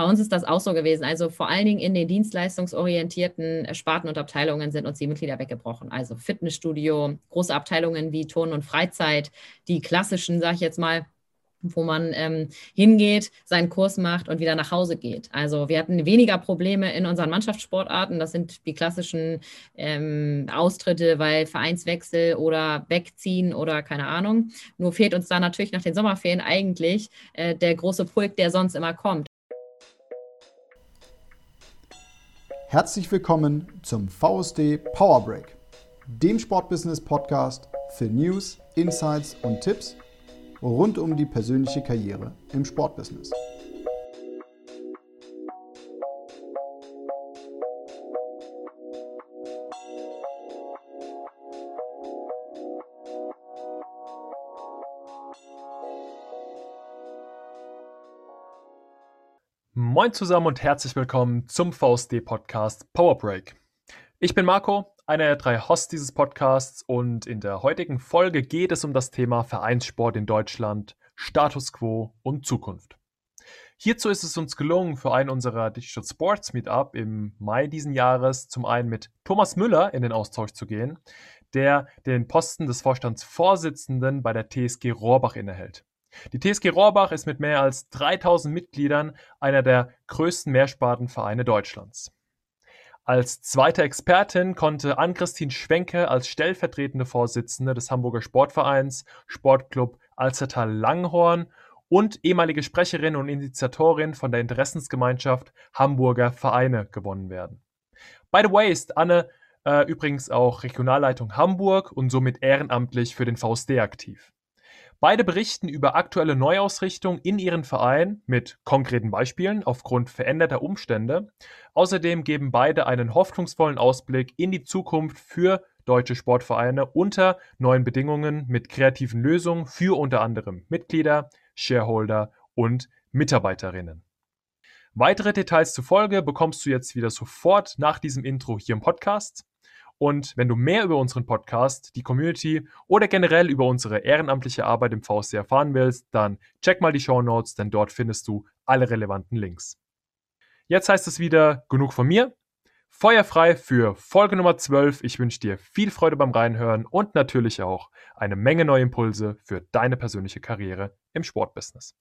Bei uns ist das auch so gewesen. Also vor allen Dingen in den dienstleistungsorientierten Sparten und Abteilungen sind uns die Mitglieder weggebrochen. Also Fitnessstudio, große Abteilungen wie Turn und Freizeit, die klassischen, sage ich jetzt mal, wo man ähm, hingeht, seinen Kurs macht und wieder nach Hause geht. Also wir hatten weniger Probleme in unseren Mannschaftssportarten. Das sind die klassischen ähm, Austritte, weil Vereinswechsel oder wegziehen oder keine Ahnung. Nur fehlt uns da natürlich nach den Sommerferien eigentlich äh, der große Pulk, der sonst immer kommt. Herzlich willkommen zum VSD Power Break, dem Sportbusiness Podcast für News, Insights und Tipps rund um die persönliche Karriere im Sportbusiness. Moin zusammen und herzlich willkommen zum VSD Podcast Power Break. Ich bin Marco, einer der drei Hosts dieses Podcasts und in der heutigen Folge geht es um das Thema Vereinssport in Deutschland, Status quo und Zukunft. Hierzu ist es uns gelungen, für einen unserer Digital Sports Meetup im Mai diesen Jahres zum einen mit Thomas Müller in den Austausch zu gehen, der den Posten des Vorstandsvorsitzenden bei der TSG Rohrbach innehält. Die TSG Rohrbach ist mit mehr als 3000 Mitgliedern einer der größten Mehrspartenvereine Deutschlands. Als zweite Expertin konnte Ann-Christine Schwenke als stellvertretende Vorsitzende des Hamburger Sportvereins Sportclub Alzertal Langhorn und ehemalige Sprecherin und Initiatorin von der Interessensgemeinschaft Hamburger Vereine gewonnen werden. By the way ist Anne äh, übrigens auch Regionalleitung Hamburg und somit ehrenamtlich für den VSD aktiv. Beide berichten über aktuelle Neuausrichtung in ihren Verein mit konkreten Beispielen aufgrund veränderter Umstände. Außerdem geben beide einen hoffnungsvollen Ausblick in die Zukunft für deutsche Sportvereine unter neuen Bedingungen mit kreativen Lösungen für unter anderem Mitglieder, Shareholder und Mitarbeiterinnen. Weitere Details zur Folge bekommst du jetzt wieder sofort nach diesem Intro hier im Podcast. Und wenn du mehr über unseren Podcast, die Community oder generell über unsere ehrenamtliche Arbeit im VSC erfahren willst, dann check mal die Show Notes, denn dort findest du alle relevanten Links. Jetzt heißt es wieder genug von mir. Feuerfrei für Folge Nummer 12. Ich wünsche dir viel Freude beim Reinhören und natürlich auch eine Menge neue Impulse für deine persönliche Karriere im Sportbusiness.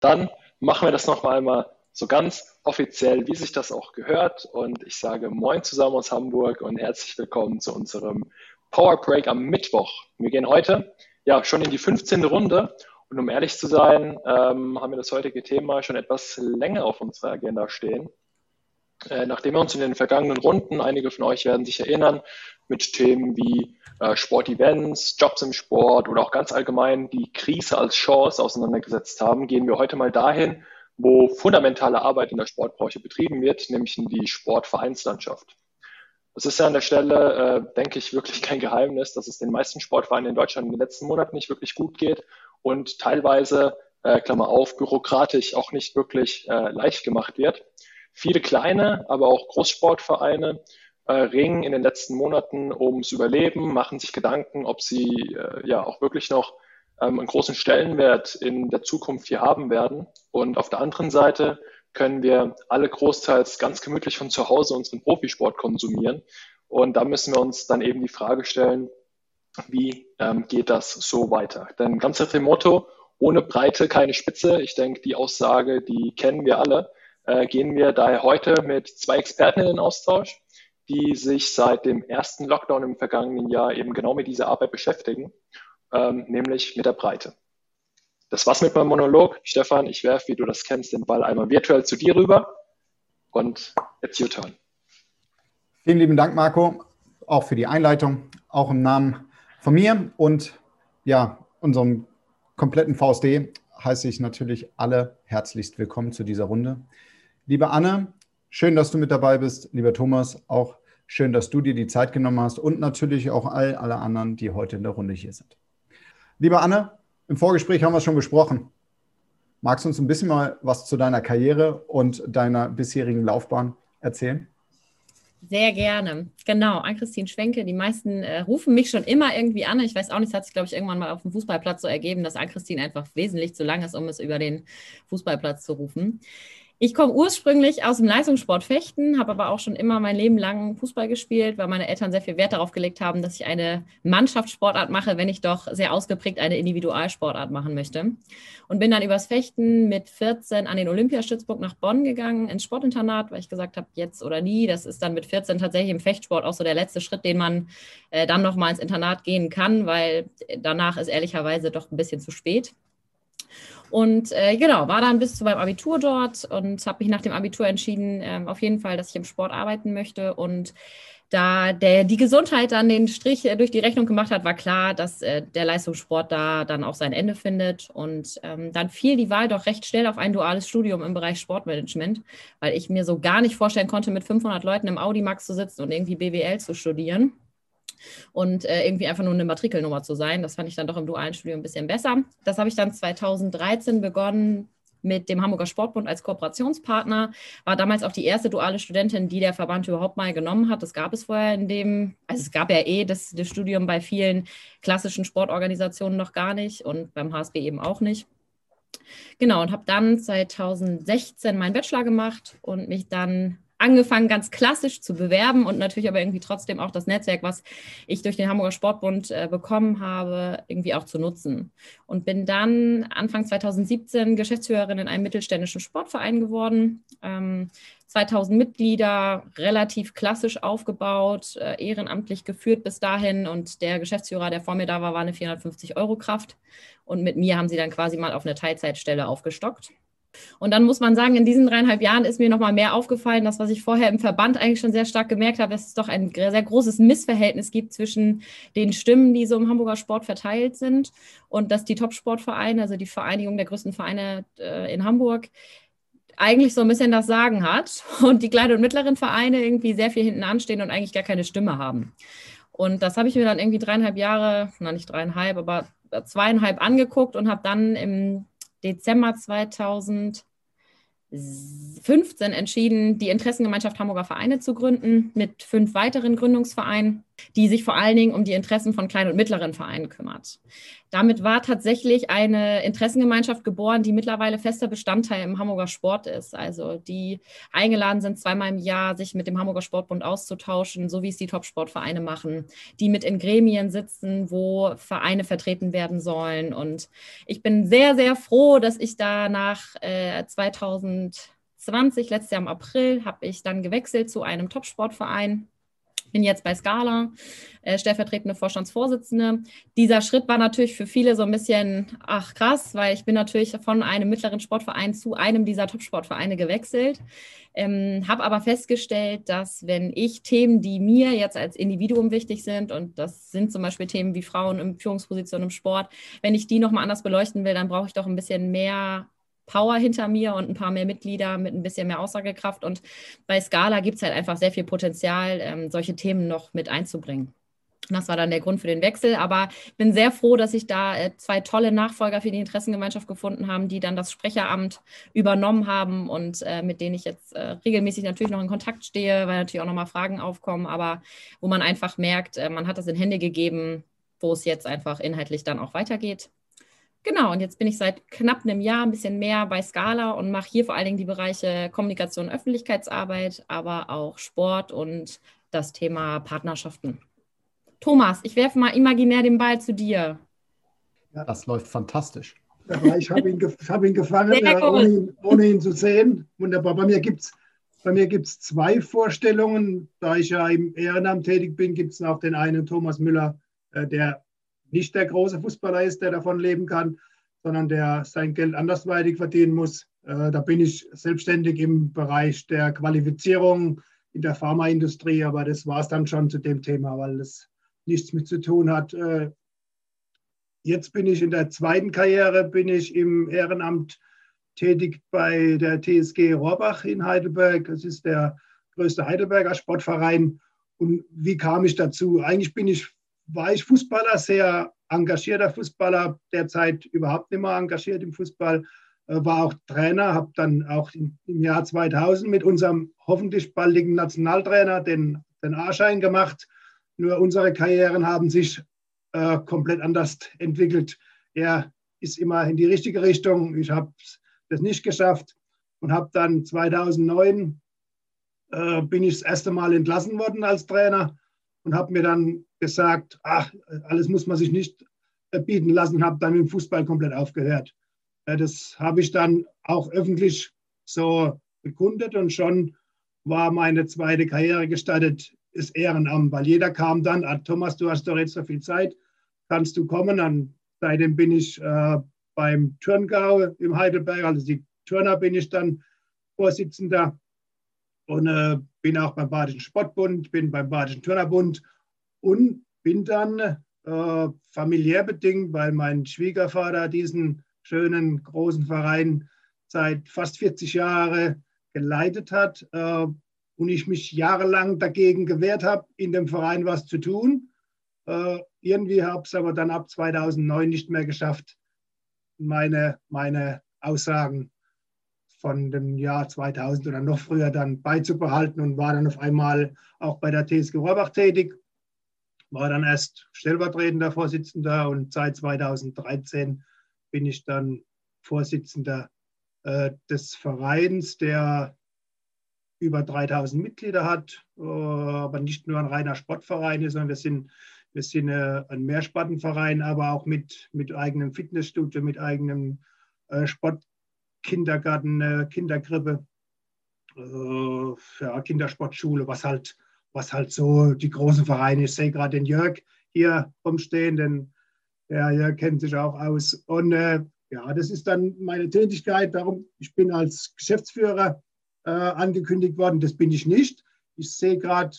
Dann machen wir das noch einmal so ganz offiziell, wie sich das auch gehört. Und ich sage Moin zusammen aus Hamburg und herzlich willkommen zu unserem Power Break am Mittwoch. Wir gehen heute ja schon in die 15. Runde. Und um ehrlich zu sein, ähm, haben wir das heutige Thema schon etwas länger auf unserer Agenda stehen. Äh, nachdem wir uns in den vergangenen Runden, einige von euch werden sich erinnern, mit Themen wie äh, Sportevents, Jobs im Sport oder auch ganz allgemein die Krise als Chance auseinandergesetzt haben, gehen wir heute mal dahin, wo fundamentale Arbeit in der Sportbranche betrieben wird, nämlich in die Sportvereinslandschaft. Es ist ja an der Stelle, äh, denke ich, wirklich kein Geheimnis, dass es den meisten Sportvereinen in Deutschland in den letzten Monaten nicht wirklich gut geht und teilweise, äh, Klammer auf, bürokratisch auch nicht wirklich äh, leicht gemacht wird. Viele kleine, aber auch Großsportvereine äh, ringen in den letzten Monaten ums Überleben, machen sich Gedanken, ob sie äh, ja auch wirklich noch ähm, einen großen Stellenwert in der Zukunft hier haben werden. Und auf der anderen Seite können wir alle großteils ganz gemütlich von zu Hause unseren Profisport konsumieren. Und da müssen wir uns dann eben die Frage stellen, wie ähm, geht das so weiter? Denn ganz nach dem Motto, ohne Breite keine Spitze, ich denke, die Aussage, die kennen wir alle, äh, gehen wir daher heute mit zwei Experten in den Austausch, die sich seit dem ersten Lockdown im vergangenen Jahr eben genau mit dieser Arbeit beschäftigen ähm, nämlich mit der Breite. Das war's mit meinem Monolog. Stefan, ich werfe, wie du das kennst, den Ball einmal virtuell zu dir rüber und it's your turn. Vielen lieben Dank, Marco, auch für die Einleitung, auch im Namen von mir und ja, unserem kompletten VSD heiße ich natürlich alle herzlichst willkommen zu dieser Runde. Liebe Anne, schön, dass du mit dabei bist. Lieber Thomas, auch schön, dass du dir die Zeit genommen hast und natürlich auch all alle anderen, die heute in der Runde hier sind. Liebe Anne, im Vorgespräch haben wir es schon besprochen. Magst du uns ein bisschen mal was zu deiner Karriere und deiner bisherigen Laufbahn erzählen? Sehr gerne. Genau, Ann-Christine Schwenke. Die meisten äh, rufen mich schon immer irgendwie an. Ich weiß auch nicht, es hat sich, glaube ich, irgendwann mal auf dem Fußballplatz so ergeben, dass Ann-Christine einfach wesentlich zu lang ist, um es über den Fußballplatz zu rufen. Ich komme ursprünglich aus dem Leistungssport Fechten, habe aber auch schon immer mein Leben lang Fußball gespielt, weil meine Eltern sehr viel Wert darauf gelegt haben, dass ich eine Mannschaftssportart mache, wenn ich doch sehr ausgeprägt eine Individualsportart machen möchte. Und bin dann übers Fechten mit 14 an den Olympiastützpunkt nach Bonn gegangen, ins Sportinternat, weil ich gesagt habe, jetzt oder nie. Das ist dann mit 14 tatsächlich im Fechtsport auch so der letzte Schritt, den man äh, dann nochmal ins Internat gehen kann, weil danach ist ehrlicherweise doch ein bisschen zu spät. Und äh, genau, war dann bis zu meinem Abitur dort und habe mich nach dem Abitur entschieden, äh, auf jeden Fall, dass ich im Sport arbeiten möchte. Und da der, die Gesundheit dann den Strich äh, durch die Rechnung gemacht hat, war klar, dass äh, der Leistungssport da dann auch sein Ende findet. Und ähm, dann fiel die Wahl doch recht schnell auf ein duales Studium im Bereich Sportmanagement, weil ich mir so gar nicht vorstellen konnte, mit 500 Leuten im Audimax zu sitzen und irgendwie BWL zu studieren und äh, irgendwie einfach nur eine Matrikelnummer zu sein. Das fand ich dann doch im dualen Studium ein bisschen besser. Das habe ich dann 2013 begonnen mit dem Hamburger Sportbund als Kooperationspartner, war damals auch die erste duale Studentin, die der Verband überhaupt mal genommen hat. Das gab es vorher in dem, also es gab ja eh das, das Studium bei vielen klassischen Sportorganisationen noch gar nicht und beim HSB eben auch nicht. Genau, und habe dann 2016 meinen Bachelor gemacht und mich dann angefangen, ganz klassisch zu bewerben und natürlich aber irgendwie trotzdem auch das Netzwerk, was ich durch den Hamburger Sportbund äh, bekommen habe, irgendwie auch zu nutzen. Und bin dann Anfang 2017 Geschäftsführerin in einem mittelständischen Sportverein geworden. Ähm, 2000 Mitglieder, relativ klassisch aufgebaut, äh, ehrenamtlich geführt bis dahin. Und der Geschäftsführer, der vor mir da war, war eine 450-Euro-Kraft. Und mit mir haben sie dann quasi mal auf eine Teilzeitstelle aufgestockt. Und dann muss man sagen, in diesen dreieinhalb Jahren ist mir nochmal mehr aufgefallen, das, was ich vorher im Verband eigentlich schon sehr stark gemerkt habe, dass es doch ein sehr großes Missverhältnis gibt zwischen den Stimmen, die so im Hamburger Sport verteilt sind und dass die Top-Sportvereine, also die Vereinigung der größten Vereine äh, in Hamburg, eigentlich so ein bisschen das Sagen hat und die kleinen und mittleren Vereine irgendwie sehr viel hinten anstehen und eigentlich gar keine Stimme haben. Und das habe ich mir dann irgendwie dreieinhalb Jahre, na nicht dreieinhalb, aber zweieinhalb angeguckt und habe dann im Dezember 2015 entschieden, die Interessengemeinschaft Hamburger Vereine zu gründen mit fünf weiteren Gründungsvereinen die sich vor allen Dingen um die Interessen von kleinen und mittleren Vereinen kümmert. Damit war tatsächlich eine Interessengemeinschaft geboren, die mittlerweile fester Bestandteil im Hamburger Sport ist. Also die eingeladen sind, zweimal im Jahr sich mit dem Hamburger Sportbund auszutauschen, so wie es die Top-Sportvereine machen, die mit in Gremien sitzen, wo Vereine vertreten werden sollen. Und ich bin sehr, sehr froh, dass ich da nach äh, 2020, letztes Jahr im April, habe ich dann gewechselt zu einem Top-Sportverein bin jetzt bei Scala, äh, stellvertretende Vorstandsvorsitzende. Dieser Schritt war natürlich für viele so ein bisschen, ach krass, weil ich bin natürlich von einem mittleren Sportverein zu einem dieser Top-Sportvereine gewechselt. Ähm, habe aber festgestellt, dass wenn ich Themen, die mir jetzt als Individuum wichtig sind, und das sind zum Beispiel Themen wie Frauen in Führungspositionen im Sport, wenn ich die nochmal anders beleuchten will, dann brauche ich doch ein bisschen mehr Power hinter mir und ein paar mehr Mitglieder mit ein bisschen mehr Aussagekraft. Und bei Scala gibt es halt einfach sehr viel Potenzial, ähm, solche Themen noch mit einzubringen. Das war dann der Grund für den Wechsel. Aber ich bin sehr froh, dass sich da äh, zwei tolle Nachfolger für die Interessengemeinschaft gefunden haben, die dann das Sprecheramt übernommen haben und äh, mit denen ich jetzt äh, regelmäßig natürlich noch in Kontakt stehe, weil natürlich auch nochmal Fragen aufkommen, aber wo man einfach merkt, man hat das in Hände gegeben, wo es jetzt einfach inhaltlich dann auch weitergeht. Genau, und jetzt bin ich seit knapp einem Jahr ein bisschen mehr bei Scala und mache hier vor allen Dingen die Bereiche Kommunikation und Öffentlichkeitsarbeit, aber auch Sport und das Thema Partnerschaften. Thomas, ich werfe mal imaginär den Ball zu dir. Ja, das läuft fantastisch. Ja, ich habe ihn, hab ihn gefangen, äh, ohne, ihn, ohne, ihn, zu sehen. Wunderbar. Bei mir gibt es bei mir gibt's zwei Vorstellungen. Da ich ja im Ehrenamt tätig bin, gibt es auch den einen Thomas Müller, äh, der nicht der große Fußballer ist, der davon leben kann, sondern der sein Geld andersweitig verdienen muss. Äh, da bin ich selbstständig im Bereich der Qualifizierung in der Pharmaindustrie, aber das war es dann schon zu dem Thema, weil es nichts mit zu tun hat. Äh, jetzt bin ich in der zweiten Karriere, bin ich im Ehrenamt tätig bei der TSG Rohrbach in Heidelberg. Das ist der größte Heidelberger Sportverein. Und wie kam ich dazu? Eigentlich bin ich war ich Fußballer, sehr engagierter Fußballer, derzeit überhaupt nicht mehr engagiert im Fußball, äh, war auch Trainer, habe dann auch im Jahr 2000 mit unserem hoffentlich baldigen Nationaltrainer den, den A-Schein gemacht. Nur unsere Karrieren haben sich äh, komplett anders entwickelt. Er ist immer in die richtige Richtung, ich habe das nicht geschafft. und habe dann 2009 äh, bin ich das erste Mal entlassen worden als Trainer und habe mir dann gesagt, ach, alles muss man sich nicht bieten lassen, habe dann mit dem Fußball komplett aufgehört. Äh, das habe ich dann auch öffentlich so bekundet und schon war meine zweite Karriere gestartet, ist Ehrenamt, weil jeder kam dann, ah, Thomas, du hast doch jetzt so viel Zeit, kannst du kommen? Dann, seitdem bin ich äh, beim Turngau im Heidelberg, also die Turner bin ich dann Vorsitzender und äh, bin auch beim Badischen Sportbund, bin beim Badischen Turnerbund und bin dann äh, familiär bedingt, weil mein Schwiegervater diesen schönen großen Verein seit fast 40 Jahren geleitet hat äh, und ich mich jahrelang dagegen gewehrt habe, in dem Verein was zu tun. Äh, irgendwie habe ich es aber dann ab 2009 nicht mehr geschafft, meine, meine Aussagen von dem Jahr 2000 oder noch früher dann beizubehalten und war dann auf einmal auch bei der TSG Rohrbach tätig. War dann erst stellvertretender Vorsitzender und seit 2013 bin ich dann Vorsitzender äh, des Vereins, der über 3000 Mitglieder hat, äh, aber nicht nur ein reiner Sportverein ist, sondern wir sind, wir sind äh, ein Mehrspartenverein, aber auch mit, mit eigenem Fitnessstudio, mit eigenem äh, Sportkindergarten, äh, Kinderkrippe, äh, ja, Kindersportschule, was halt, was halt so die großen Vereine, ich sehe gerade den Jörg hier rumstehen, den ja, ja, kennt sich auch aus. Und äh, ja, das ist dann meine Tätigkeit. Darum, ich bin als Geschäftsführer äh, angekündigt worden. Das bin ich nicht. Ich sehe gerade,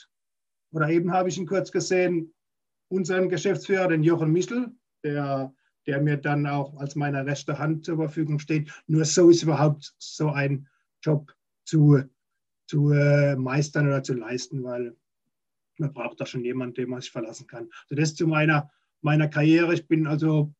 oder eben habe ich ihn kurz gesehen, unseren Geschäftsführer, den Jochen Michel, der, der mir dann auch als meine rechte Hand zur Verfügung steht. Nur so ist überhaupt so ein Job zu, zu äh, meistern oder zu leisten, weil man braucht da schon jemanden, den man sich verlassen kann. Also das zu meiner meiner Karriere. Ich bin also,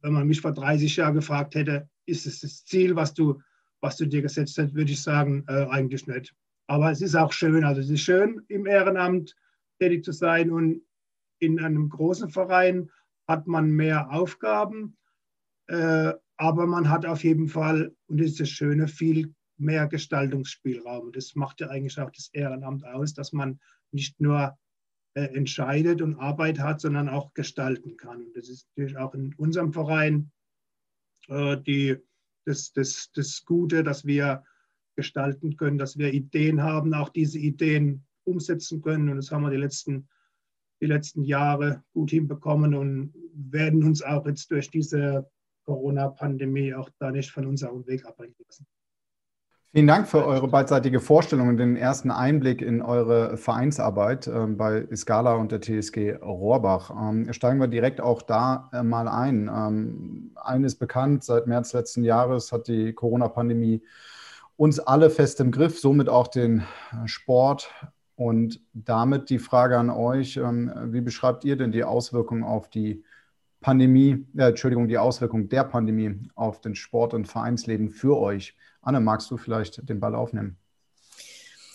wenn man mich vor 30 Jahren gefragt hätte, ist es das Ziel, was du, was du dir gesetzt hast, würde ich sagen, äh, eigentlich nicht. Aber es ist auch schön. Also es ist schön, im Ehrenamt tätig zu sein und in einem großen Verein hat man mehr Aufgaben, äh, aber man hat auf jeden Fall, und das ist das Schöne, viel mehr Gestaltungsspielraum. Das macht ja eigentlich auch das Ehrenamt aus, dass man nicht nur äh, entscheidet und Arbeit hat, sondern auch gestalten kann. Und das ist natürlich auch in unserem Verein äh, die, das, das, das Gute, dass wir gestalten können, dass wir Ideen haben, auch diese Ideen umsetzen können. Und das haben wir die letzten, die letzten Jahre gut hinbekommen und werden uns auch jetzt durch diese Corona-Pandemie auch da nicht von unserem Weg abbringen lassen. Vielen Dank für eure beidseitige Vorstellung und den ersten Einblick in eure Vereinsarbeit äh, bei Scala und der TSG Rohrbach. Ähm, steigen wir direkt auch da äh, mal ein. Ähm, eines bekannt, seit März letzten Jahres hat die Corona-Pandemie uns alle fest im Griff, somit auch den Sport. Und damit die Frage an euch, ähm, wie beschreibt ihr denn die Auswirkungen auf die Pandemie, äh, Entschuldigung, die Auswirkungen der Pandemie auf den Sport- und Vereinsleben für euch? Anne, magst du vielleicht den Ball aufnehmen?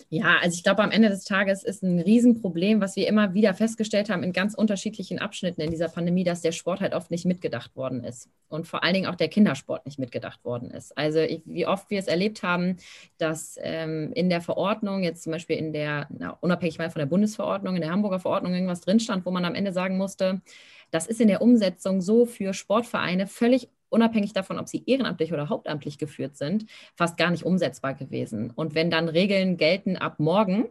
Ja, also ich glaube, am Ende des Tages ist ein Riesenproblem, was wir immer wieder festgestellt haben in ganz unterschiedlichen Abschnitten in dieser Pandemie, dass der Sport halt oft nicht mitgedacht worden ist und vor allen Dingen auch der Kindersport nicht mitgedacht worden ist. Also ich, wie oft wir es erlebt haben, dass ähm, in der Verordnung, jetzt zum Beispiel in der, na, unabhängig mal von der Bundesverordnung, in der Hamburger Verordnung irgendwas drin stand, wo man am Ende sagen musste, das ist in der Umsetzung so für Sportvereine völlig unabhängig davon, ob sie ehrenamtlich oder hauptamtlich geführt sind, fast gar nicht umsetzbar gewesen. Und wenn dann Regeln gelten ab morgen,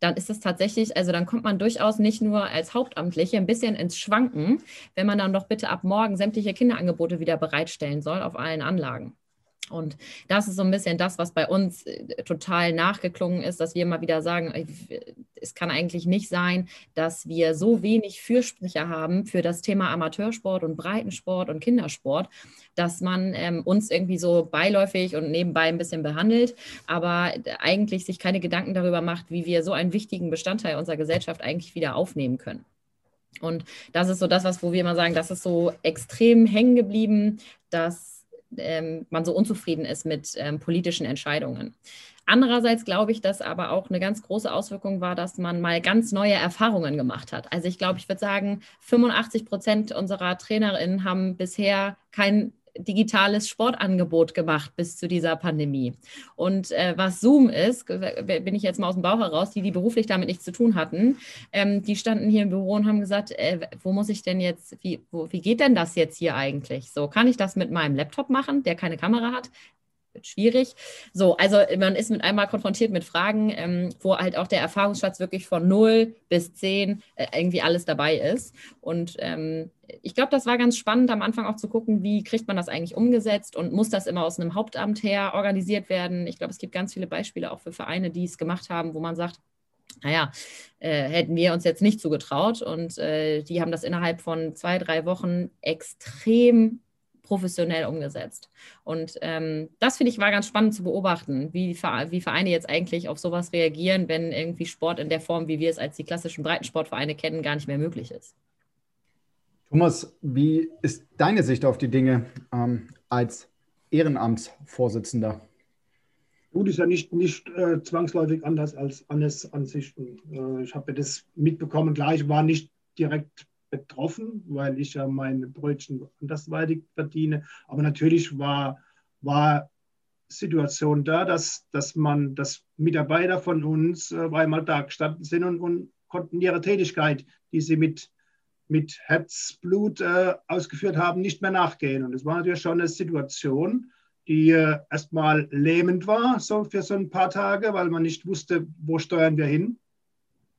dann ist es tatsächlich, also dann kommt man durchaus nicht nur als Hauptamtliche ein bisschen ins Schwanken, wenn man dann doch bitte ab morgen sämtliche Kinderangebote wieder bereitstellen soll auf allen Anlagen. Und das ist so ein bisschen das, was bei uns äh, total nachgeklungen ist, dass wir immer wieder sagen, es kann eigentlich nicht sein, dass wir so wenig Fürsprecher haben für das Thema Amateursport und Breitensport und Kindersport, dass man ähm, uns irgendwie so beiläufig und nebenbei ein bisschen behandelt, aber eigentlich sich keine Gedanken darüber macht, wie wir so einen wichtigen Bestandteil unserer Gesellschaft eigentlich wieder aufnehmen können. Und das ist so das, was, wo wir immer sagen, das ist so extrem hängen geblieben, dass ähm, man so unzufrieden ist mit ähm, politischen Entscheidungen. Andererseits glaube ich, dass aber auch eine ganz große Auswirkung war, dass man mal ganz neue Erfahrungen gemacht hat. Also ich glaube, ich würde sagen, 85 Prozent unserer Trainerinnen haben bisher kein digitales Sportangebot gemacht bis zu dieser Pandemie. Und äh, was Zoom ist, bin ich jetzt mal aus dem Bauch heraus, die, die beruflich damit nichts zu tun hatten, ähm, die standen hier im Büro und haben gesagt, äh, wo muss ich denn jetzt, wie, wo, wie geht denn das jetzt hier eigentlich? So, kann ich das mit meinem Laptop machen, der keine Kamera hat? Wird schwierig. So, also man ist mit einmal konfrontiert mit Fragen, ähm, wo halt auch der Erfahrungsschatz wirklich von 0 bis 10 äh, irgendwie alles dabei ist. Und ähm, ich glaube, das war ganz spannend am Anfang auch zu gucken, wie kriegt man das eigentlich umgesetzt und muss das immer aus einem Hauptamt her organisiert werden. Ich glaube, es gibt ganz viele Beispiele auch für Vereine, die es gemacht haben, wo man sagt, naja, äh, hätten wir uns jetzt nicht zugetraut. Und äh, die haben das innerhalb von zwei, drei Wochen extrem professionell umgesetzt. Und ähm, das finde ich war ganz spannend zu beobachten, wie, wie Vereine jetzt eigentlich auf sowas reagieren, wenn irgendwie Sport in der Form, wie wir es als die klassischen Breitensportvereine kennen, gar nicht mehr möglich ist. Thomas, wie ist deine Sicht auf die Dinge ähm, als Ehrenamtsvorsitzender? Gut, ist ja nicht, nicht äh, zwangsläufig anders als Annes Ansichten. Äh, ich habe das mitbekommen, klar, ich war nicht direkt betroffen, weil ich ja meine Brötchen andersweitig verdiene. Aber natürlich war, war Situation da, dass, dass man, dass Mitarbeiter von uns äh, einmal da gestanden sind und, und konnten ihre Tätigkeit, die sie mit, mit Herzblut äh, ausgeführt haben, nicht mehr nachgehen. Und es war natürlich schon eine Situation, die äh, erstmal lähmend war, so für so ein paar Tage, weil man nicht wusste, wo steuern wir hin,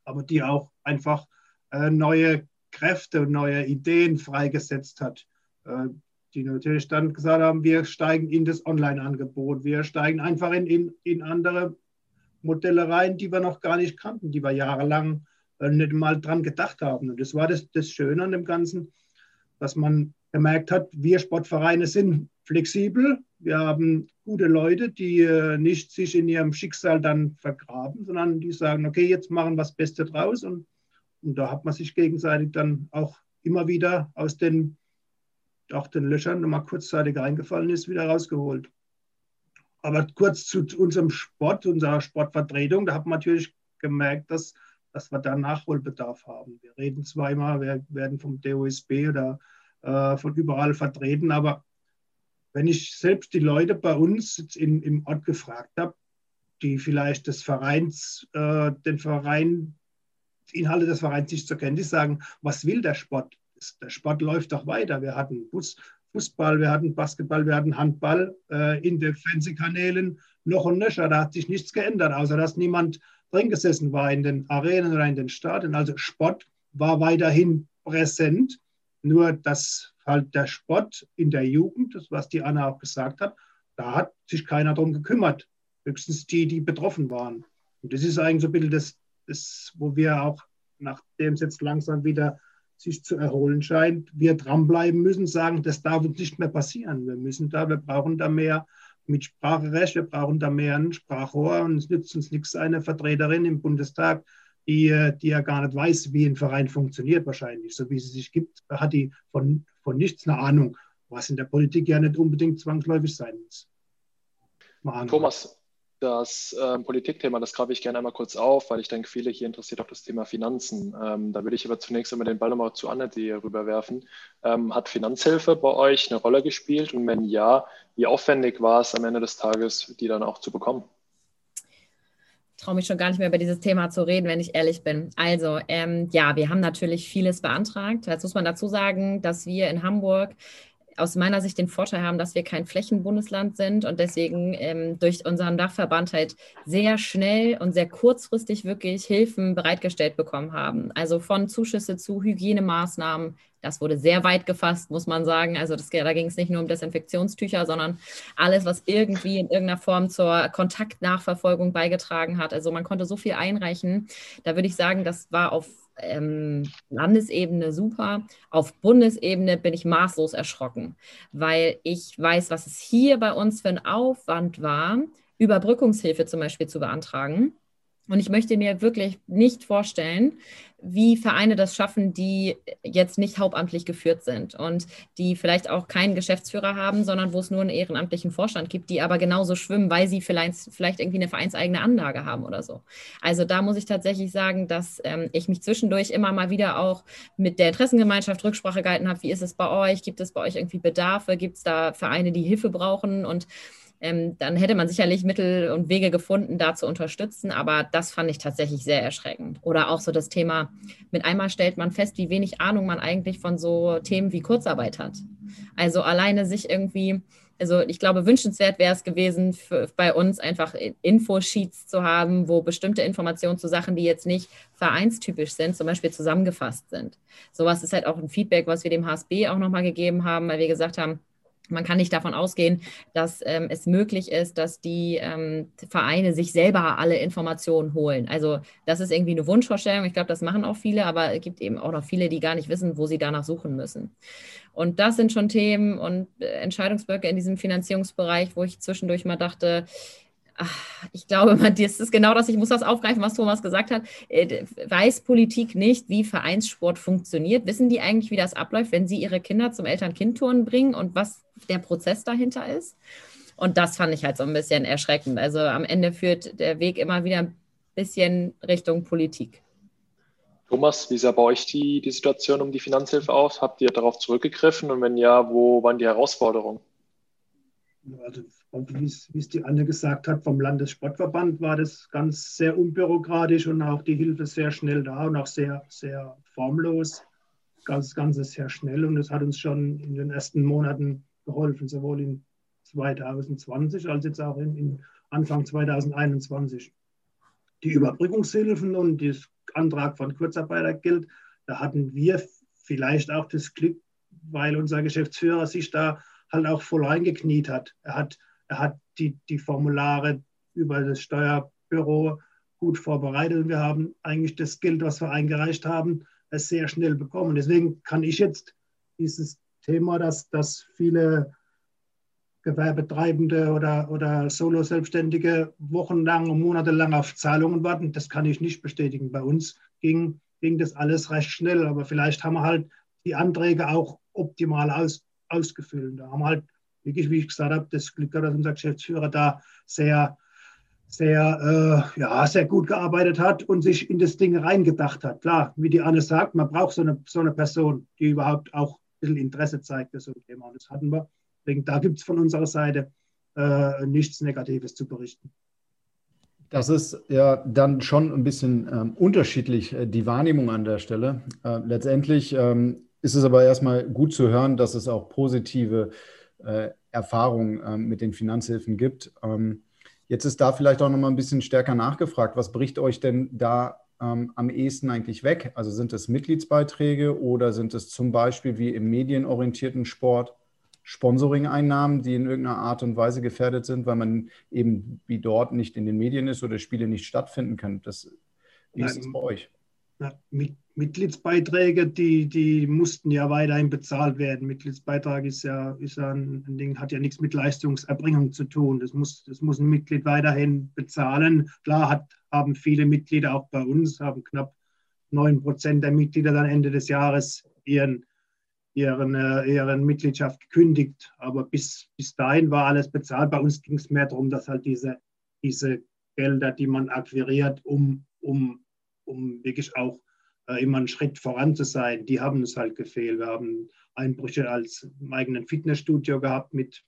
aber die auch einfach äh, neue Kräfte und neue Ideen freigesetzt hat, äh, die natürlich dann gesagt haben, wir steigen in das Online-Angebot, wir steigen einfach in, in, in andere Modelle rein, die wir noch gar nicht kannten, die wir jahrelang äh, nicht mal dran gedacht haben. Und das war das, das Schöne an dem Ganzen, dass man gemerkt hat, wir Sportvereine sind flexibel, wir haben gute Leute, die äh, nicht sich in ihrem Schicksal dann vergraben, sondern die sagen, okay, jetzt machen wir das Beste draus und und da hat man sich gegenseitig dann auch immer wieder aus den, auch den Löchern, die mal kurzzeitig eingefallen ist, wieder rausgeholt. Aber kurz zu unserem Sport, unserer Sportvertretung, da hat man natürlich gemerkt, dass, dass wir da Nachholbedarf haben. Wir reden immer, wir werden vom DOSB oder äh, von überall vertreten, aber wenn ich selbst die Leute bei uns in, im Ort gefragt habe, die vielleicht des Vereins, äh, den Verein Inhalte des Vereins nicht zur Kenntnis sagen, was will der Sport? Der Sport läuft doch weiter. Wir hatten Fußball, wir hatten Basketball, wir hatten Handball äh, in den Fernsehkanälen noch und nöcher. Da hat sich nichts geändert, außer dass niemand drin gesessen war in den Arenen oder in den Stadien. Also Sport war weiterhin präsent. Nur dass halt der Sport in der Jugend, das was die Anna auch gesagt hat, da hat sich keiner darum gekümmert. Höchstens die, die betroffen waren. Und das ist eigentlich so ein bisschen das, das, wo wir auch, nachdem es jetzt langsam wieder sich zu erholen scheint, wir dranbleiben müssen, sagen, das darf uns nicht mehr passieren. Wir müssen da, wir brauchen da mehr mit Spracherecht, wir brauchen da mehr ein Sprachrohr und es nützt uns nichts, eine Vertreterin im Bundestag, die, die ja gar nicht weiß, wie ein Verein funktioniert wahrscheinlich. So wie sie sich gibt, hat die von, von nichts eine Ahnung, was in der Politik ja nicht unbedingt zwangsläufig sein muss. Thomas, das ähm, Politikthema, das grabe ich gerne einmal kurz auf, weil ich denke, viele hier interessiert auch das Thema Finanzen. Ähm, da würde ich aber zunächst einmal den Ball nochmal zu Annette rüberwerfen. Ähm, hat Finanzhilfe bei euch eine Rolle gespielt? Und wenn ja, wie aufwendig war es am Ende des Tages, die dann auch zu bekommen? Ich traue mich schon gar nicht mehr über dieses Thema zu reden, wenn ich ehrlich bin. Also, ähm, ja, wir haben natürlich vieles beantragt. Jetzt muss man dazu sagen, dass wir in Hamburg aus meiner Sicht den Vorteil haben, dass wir kein Flächenbundesland sind und deswegen ähm, durch unseren Dachverband halt sehr schnell und sehr kurzfristig wirklich Hilfen bereitgestellt bekommen haben. Also von Zuschüsse zu Hygienemaßnahmen. Das wurde sehr weit gefasst, muss man sagen. Also das, da ging es nicht nur um Desinfektionstücher, sondern alles, was irgendwie in irgendeiner Form zur Kontaktnachverfolgung beigetragen hat. Also man konnte so viel einreichen. Da würde ich sagen, das war auf ähm, Landesebene super. Auf Bundesebene bin ich maßlos erschrocken, weil ich weiß, was es hier bei uns für ein Aufwand war, Überbrückungshilfe zum Beispiel zu beantragen. Und ich möchte mir wirklich nicht vorstellen, wie Vereine das schaffen, die jetzt nicht hauptamtlich geführt sind und die vielleicht auch keinen Geschäftsführer haben, sondern wo es nur einen ehrenamtlichen Vorstand gibt, die aber genauso schwimmen, weil sie vielleicht, vielleicht irgendwie eine vereinseigene Anlage haben oder so. Also da muss ich tatsächlich sagen, dass ähm, ich mich zwischendurch immer mal wieder auch mit der Interessengemeinschaft Rücksprache gehalten habe. Wie ist es bei euch? Gibt es bei euch irgendwie Bedarfe? Gibt es da Vereine, die Hilfe brauchen? Und ähm, dann hätte man sicherlich Mittel und Wege gefunden, da zu unterstützen. Aber das fand ich tatsächlich sehr erschreckend. Oder auch so das Thema, mit einmal stellt man fest, wie wenig Ahnung man eigentlich von so Themen wie Kurzarbeit hat. Also alleine sich irgendwie, also ich glaube, wünschenswert wäre es gewesen, für, bei uns einfach Infosheets zu haben, wo bestimmte Informationen zu Sachen, die jetzt nicht vereinstypisch sind, zum Beispiel zusammengefasst sind. Sowas ist halt auch ein Feedback, was wir dem HSB auch nochmal gegeben haben, weil wir gesagt haben, man kann nicht davon ausgehen, dass ähm, es möglich ist, dass die ähm, Vereine sich selber alle Informationen holen. Also das ist irgendwie eine Wunschvorstellung. Ich glaube, das machen auch viele, aber es gibt eben auch noch viele, die gar nicht wissen, wo sie danach suchen müssen. Und das sind schon Themen und äh, Entscheidungsblöcke in diesem Finanzierungsbereich, wo ich zwischendurch mal dachte, ich glaube, man, das ist genau das, ich muss das aufgreifen, was Thomas gesagt hat. Äh, weiß Politik nicht, wie Vereinssport funktioniert? Wissen die eigentlich, wie das abläuft, wenn sie ihre Kinder zum Eltern-Kind-Turnen bringen und was der Prozess dahinter ist? Und das fand ich halt so ein bisschen erschreckend. Also am Ende führt der Weg immer wieder ein bisschen Richtung Politik. Thomas, wie sah bei euch die, die Situation um die Finanzhilfe aus? Habt ihr darauf zurückgegriffen und wenn ja, wo waren die Herausforderungen? Also wie es, wie es die Anne gesagt hat, vom Landessportverband war das ganz sehr unbürokratisch und auch die Hilfe sehr schnell da und auch sehr, sehr formlos. Das Ganze sehr schnell und es hat uns schon in den ersten Monaten geholfen, sowohl in 2020 als jetzt auch in, in Anfang 2021. Die Überbrückungshilfen und der Antrag von Kurzarbeitergeld, da hatten wir vielleicht auch das Glück, weil unser Geschäftsführer sich da halt auch voll eingekniet hat. Er hat er hat die, die Formulare über das Steuerbüro gut vorbereitet und wir haben eigentlich das Geld, was wir eingereicht haben, sehr schnell bekommen. Deswegen kann ich jetzt dieses Thema, dass, dass viele Gewerbetreibende oder, oder Solo-Selbstständige wochenlang und monatelang auf Zahlungen warten, das kann ich nicht bestätigen. Bei uns ging, ging das alles recht schnell, aber vielleicht haben wir halt die Anträge auch optimal aus, ausgefüllt. Da haben wir halt wirklich, wie ich gesagt habe, das Glück gehabt, dass unser Geschäftsführer da sehr, sehr, äh, ja, sehr gut gearbeitet hat und sich in das Ding reingedacht hat. Klar, wie die Anne sagt, man braucht so eine, so eine Person, die überhaupt auch ein bisschen Interesse zeigt für so ein Thema. Und das hatten wir. Deswegen, da gibt es von unserer Seite äh, nichts Negatives zu berichten. Das ist ja dann schon ein bisschen ähm, unterschiedlich, äh, die Wahrnehmung an der Stelle. Äh, letztendlich ähm, ist es aber erstmal gut zu hören, dass es auch positive äh, Erfahrung ähm, mit den Finanzhilfen gibt. Ähm, jetzt ist da vielleicht auch noch mal ein bisschen stärker nachgefragt. Was bricht euch denn da ähm, am ehesten eigentlich weg? Also sind es Mitgliedsbeiträge oder sind es zum Beispiel wie im medienorientierten Sport Sponsoring-Einnahmen, die in irgendeiner Art und Weise gefährdet sind, weil man eben wie dort nicht in den Medien ist oder Spiele nicht stattfinden können? Das, wie ist es bei euch? Na, mit, Mitgliedsbeiträge, die, die mussten ja weiterhin bezahlt werden. Mitgliedsbeitrag ist ja, ist ja ein Ding, hat ja nichts mit Leistungserbringung zu tun. Das muss, das muss ein Mitglied weiterhin bezahlen. Klar hat, haben viele Mitglieder auch bei uns, haben knapp 9 Prozent der Mitglieder dann Ende des Jahres ihren, ihren, äh, ihren Mitgliedschaft gekündigt. Aber bis, bis dahin war alles bezahlt. Bei uns ging es mehr darum, dass halt diese, diese Gelder, die man akquiriert, um, um, um wirklich auch immer einen Schritt voran zu sein, die haben uns halt gefehlt. Wir haben Einbrüche als im eigenen Fitnessstudio gehabt mit,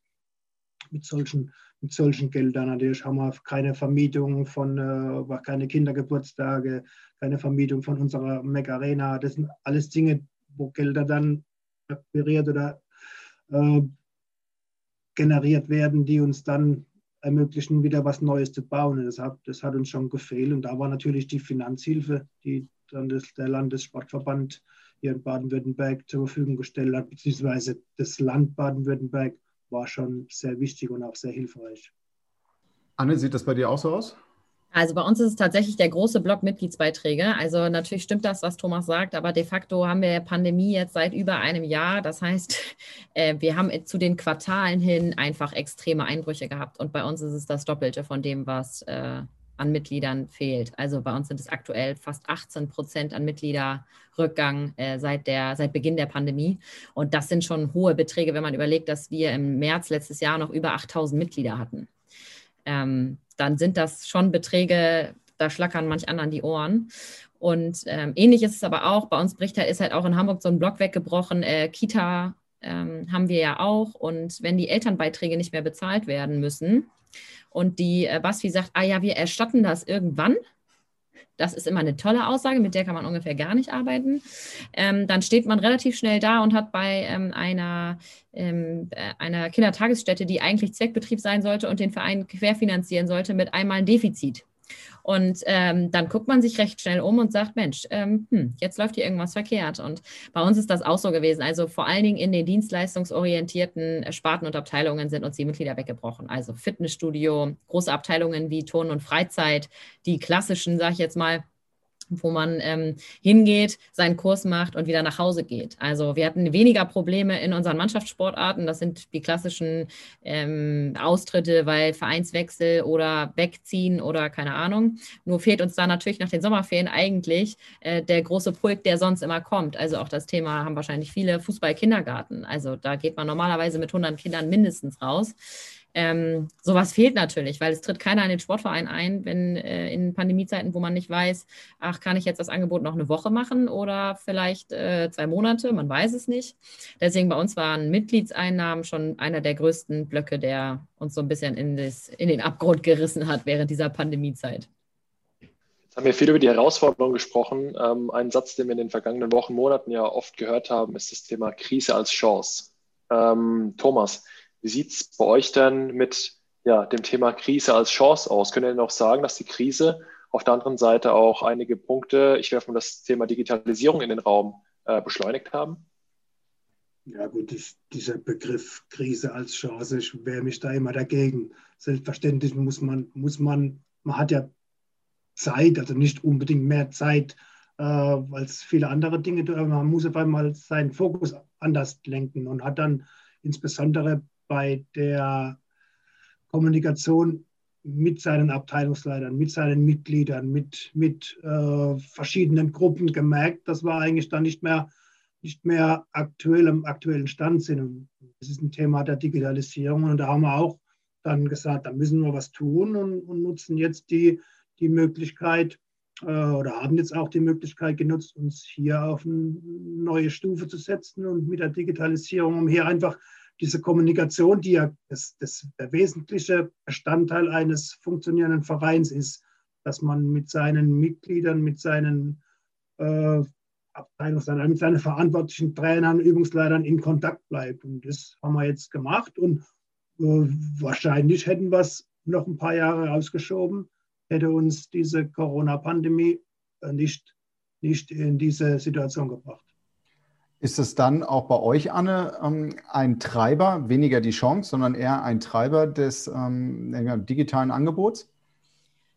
mit, solchen, mit solchen Geldern. Natürlich haben wir keine Vermietung von, äh, keine Kindergeburtstage, keine Vermietung von unserer Mac Arena. Das sind alles Dinge, wo Gelder dann akquiriert oder äh, generiert werden, die uns dann ermöglichen, wieder was Neues zu bauen. Das hat, das hat uns schon gefehlt. Und da war natürlich die Finanzhilfe, die dann das, der Landessportverband hier in Baden-Württemberg zur Verfügung gestellt hat, beziehungsweise das Land Baden-Württemberg war schon sehr wichtig und auch sehr hilfreich. Anne, sieht das bei dir auch so aus? Also bei uns ist es tatsächlich der große Block Mitgliedsbeiträge. Also natürlich stimmt das, was Thomas sagt, aber de facto haben wir Pandemie jetzt seit über einem Jahr. Das heißt, äh, wir haben zu den Quartalen hin einfach extreme Einbrüche gehabt. Und bei uns ist es das Doppelte von dem, was, äh, an Mitgliedern fehlt. Also bei uns sind es aktuell fast 18 Prozent an Mitgliederrückgang äh, seit, der, seit Beginn der Pandemie. Und das sind schon hohe Beträge, wenn man überlegt, dass wir im März letztes Jahr noch über 8000 Mitglieder hatten. Ähm, dann sind das schon Beträge, da schlackern manch anderen die Ohren. Und ähm, ähnlich ist es aber auch, bei uns bricht ist halt auch in Hamburg so ein Block weggebrochen, äh, Kita ähm, haben wir ja auch. Und wenn die Elternbeiträge nicht mehr bezahlt werden müssen und die äh, BASFI sagt, ah ja, wir erstatten das irgendwann, das ist immer eine tolle Aussage, mit der kann man ungefähr gar nicht arbeiten. Ähm, dann steht man relativ schnell da und hat bei ähm, einer, ähm, äh, einer Kindertagesstätte, die eigentlich Zweckbetrieb sein sollte und den Verein querfinanzieren sollte, mit einmal ein Defizit. Und ähm, dann guckt man sich recht schnell um und sagt, Mensch, ähm, hm, jetzt läuft hier irgendwas verkehrt. Und bei uns ist das auch so gewesen. Also vor allen Dingen in den dienstleistungsorientierten Sparten und Abteilungen sind uns die Mitglieder weggebrochen. Also Fitnessstudio, große Abteilungen wie Turn und Freizeit, die klassischen, sage ich jetzt mal, wo man ähm, hingeht, seinen Kurs macht und wieder nach Hause geht. Also wir hatten weniger Probleme in unseren Mannschaftssportarten. Das sind die klassischen ähm, Austritte, weil Vereinswechsel oder wegziehen oder keine Ahnung. Nur fehlt uns da natürlich nach den Sommerferien eigentlich äh, der große Pulk, der sonst immer kommt. Also auch das Thema haben wahrscheinlich viele Fußball-Kindergarten. Also da geht man normalerweise mit 100 Kindern mindestens raus. Ähm, sowas fehlt natürlich, weil es tritt keiner in den Sportverein ein, wenn äh, in Pandemiezeiten, wo man nicht weiß, ach, kann ich jetzt das Angebot noch eine Woche machen oder vielleicht äh, zwei Monate, man weiß es nicht. Deswegen bei uns waren Mitgliedseinnahmen schon einer der größten Blöcke, der uns so ein bisschen in, das, in den Abgrund gerissen hat während dieser Pandemiezeit. Jetzt haben wir viel über die Herausforderungen gesprochen. Ähm, ein Satz, den wir in den vergangenen Wochen, Monaten ja oft gehört haben, ist das Thema Krise als Chance. Ähm, Thomas, wie sieht es bei euch denn mit ja, dem Thema Krise als Chance aus? Können ihr denn auch sagen, dass die Krise auf der anderen Seite auch einige Punkte, ich werfe mal das Thema Digitalisierung in den Raum, äh, beschleunigt haben? Ja gut, ich, dieser Begriff Krise als Chance, ich wehre mich da immer dagegen. Selbstverständlich muss man, muss man, man hat ja Zeit, also nicht unbedingt mehr Zeit äh, als viele andere Dinge, man muss auf einmal seinen Fokus anders lenken und hat dann insbesondere bei der Kommunikation mit seinen Abteilungsleitern, mit seinen Mitgliedern, mit, mit äh, verschiedenen Gruppen gemerkt, dass wir eigentlich dann nicht mehr, nicht mehr aktuell am aktuellen Stand das ist ein Thema der Digitalisierung. Und da haben wir auch dann gesagt, da müssen wir was tun und, und nutzen jetzt die, die Möglichkeit äh, oder haben jetzt auch die Möglichkeit genutzt, uns hier auf eine neue Stufe zu setzen und mit der Digitalisierung, um hier einfach diese Kommunikation, die ja das, das, der wesentliche Bestandteil eines funktionierenden Vereins ist, dass man mit seinen Mitgliedern, mit seinen äh, Abteilungsleitern, mit seinen verantwortlichen Trainern, Übungsleitern in Kontakt bleibt. Und das haben wir jetzt gemacht. Und äh, wahrscheinlich hätten wir es noch ein paar Jahre rausgeschoben, hätte uns diese Corona-Pandemie äh, nicht, nicht in diese Situation gebracht. Ist es dann auch bei euch, Anne, ähm, ein Treiber, weniger die Chance, sondern eher ein Treiber des ähm, digitalen Angebots?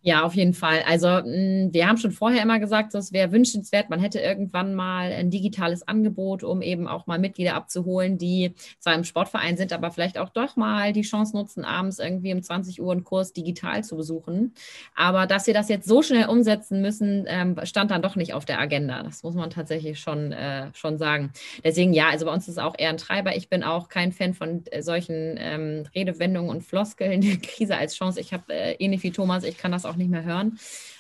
Ja, auf jeden Fall. Also mm, wir haben schon vorher immer gesagt, es wäre wünschenswert, man hätte irgendwann mal ein digitales Angebot, um eben auch mal Mitglieder abzuholen, die zwar im Sportverein sind, aber vielleicht auch doch mal die Chance nutzen, abends irgendwie um 20 Uhr einen Kurs digital zu besuchen. Aber dass wir das jetzt so schnell umsetzen müssen, ähm, stand dann doch nicht auf der Agenda. Das muss man tatsächlich schon, äh, schon sagen. Deswegen ja, also bei uns ist es auch eher ein Treiber. Ich bin auch kein Fan von äh, solchen ähm, Redewendungen und Floskeln, Krise als Chance. Ich habe äh, ähnlich wie Thomas, ich kann das auch auch nicht mehr hören.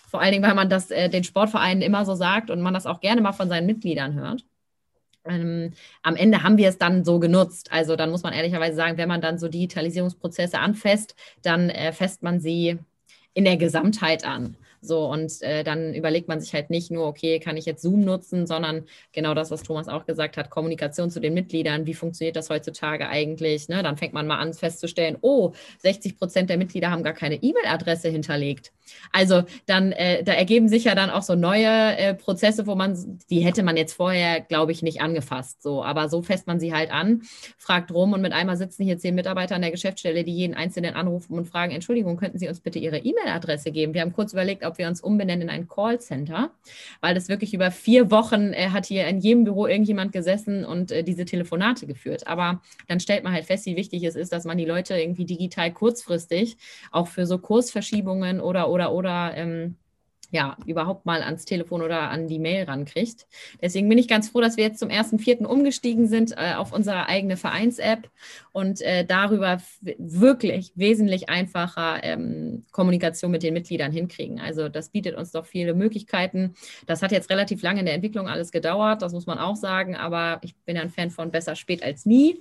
Vor allen Dingen, weil man das äh, den Sportvereinen immer so sagt und man das auch gerne mal von seinen Mitgliedern hört. Ähm, am Ende haben wir es dann so genutzt. Also dann muss man ehrlicherweise sagen, wenn man dann so Digitalisierungsprozesse anfasst, dann äh, fässt man sie in der Gesamtheit an. So, und äh, dann überlegt man sich halt nicht nur, okay, kann ich jetzt Zoom nutzen, sondern genau das, was Thomas auch gesagt hat, Kommunikation zu den Mitgliedern, wie funktioniert das heutzutage eigentlich? Ne? Dann fängt man mal an festzustellen, oh, 60 Prozent der Mitglieder haben gar keine E-Mail-Adresse hinterlegt. Also dann, äh, da ergeben sich ja dann auch so neue äh, Prozesse, wo man, die hätte man jetzt vorher, glaube ich, nicht angefasst. So, aber so fässt man sie halt an, fragt rum und mit einmal sitzen hier zehn Mitarbeiter an der Geschäftsstelle, die jeden Einzelnen anrufen und fragen, Entschuldigung, könnten Sie uns bitte Ihre E-Mail E-Mail-Adresse geben. Wir haben kurz überlegt, ob wir uns umbenennen in ein Callcenter, weil das wirklich über vier Wochen äh, hat hier in jedem Büro irgendjemand gesessen und äh, diese Telefonate geführt. Aber dann stellt man halt fest, wie wichtig es ist, dass man die Leute irgendwie digital kurzfristig auch für so Kursverschiebungen oder oder oder ähm, ja, überhaupt mal ans Telefon oder an die Mail rankriegt. Deswegen bin ich ganz froh, dass wir jetzt zum 1.4. umgestiegen sind äh, auf unsere eigene Vereins-App und äh, darüber wirklich wesentlich einfacher ähm, Kommunikation mit den Mitgliedern hinkriegen. Also das bietet uns doch viele Möglichkeiten. Das hat jetzt relativ lange in der Entwicklung alles gedauert, das muss man auch sagen, aber ich bin ein Fan von besser spät als nie.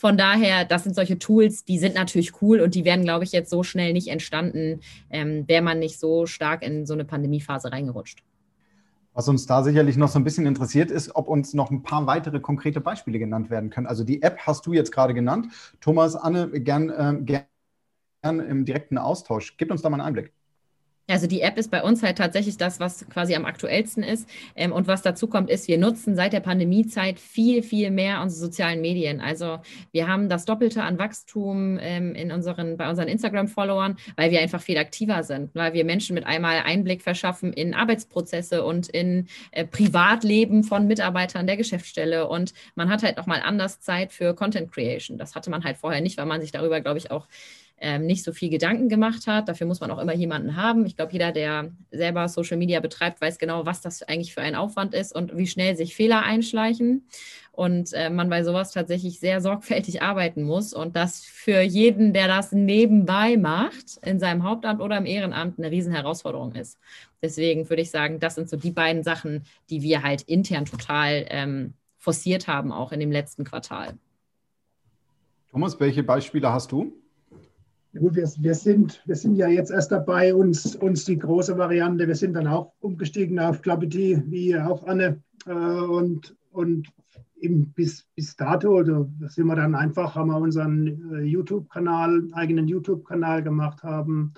Von daher, das sind solche Tools, die sind natürlich cool und die wären, glaube ich, jetzt so schnell nicht entstanden, ähm, wäre man nicht so stark in so eine Pandemiephase reingerutscht. Was uns da sicherlich noch so ein bisschen interessiert ist, ob uns noch ein paar weitere konkrete Beispiele genannt werden können. Also die App hast du jetzt gerade genannt. Thomas, Anne, gern, äh, gern im direkten Austausch. Gib uns da mal einen Einblick. Also die App ist bei uns halt tatsächlich das, was quasi am aktuellsten ist. Ähm, und was dazu kommt, ist, wir nutzen seit der Pandemiezeit viel, viel mehr unsere sozialen Medien. Also wir haben das Doppelte an Wachstum ähm, in unseren, bei unseren Instagram-Followern, weil wir einfach viel aktiver sind, weil wir Menschen mit einmal Einblick verschaffen in Arbeitsprozesse und in äh, Privatleben von Mitarbeitern der Geschäftsstelle. Und man hat halt nochmal anders Zeit für Content Creation. Das hatte man halt vorher nicht, weil man sich darüber, glaube ich, auch ähm, nicht so viel Gedanken gemacht hat. Dafür muss man auch immer jemanden haben. Ich glaube, jeder, der selber Social Media betreibt, weiß genau, was das eigentlich für ein Aufwand ist und wie schnell sich Fehler einschleichen. Und äh, man bei sowas tatsächlich sehr sorgfältig arbeiten muss. Und das für jeden, der das nebenbei macht, in seinem Hauptamt oder im Ehrenamt, eine Riesenherausforderung ist. Deswegen würde ich sagen, das sind so die beiden Sachen, die wir halt intern total ähm, forciert haben, auch in dem letzten Quartal. Thomas, welche Beispiele hast du? Gut, wir, wir, sind, wir sind ja jetzt erst dabei, uns, uns die große Variante, wir sind dann auch umgestiegen auf Clarity, wie auch Anne. Äh, und und im, bis, bis dato oder sind wir dann einfach, haben wir unseren äh, YouTube-Kanal, eigenen YouTube-Kanal gemacht, haben,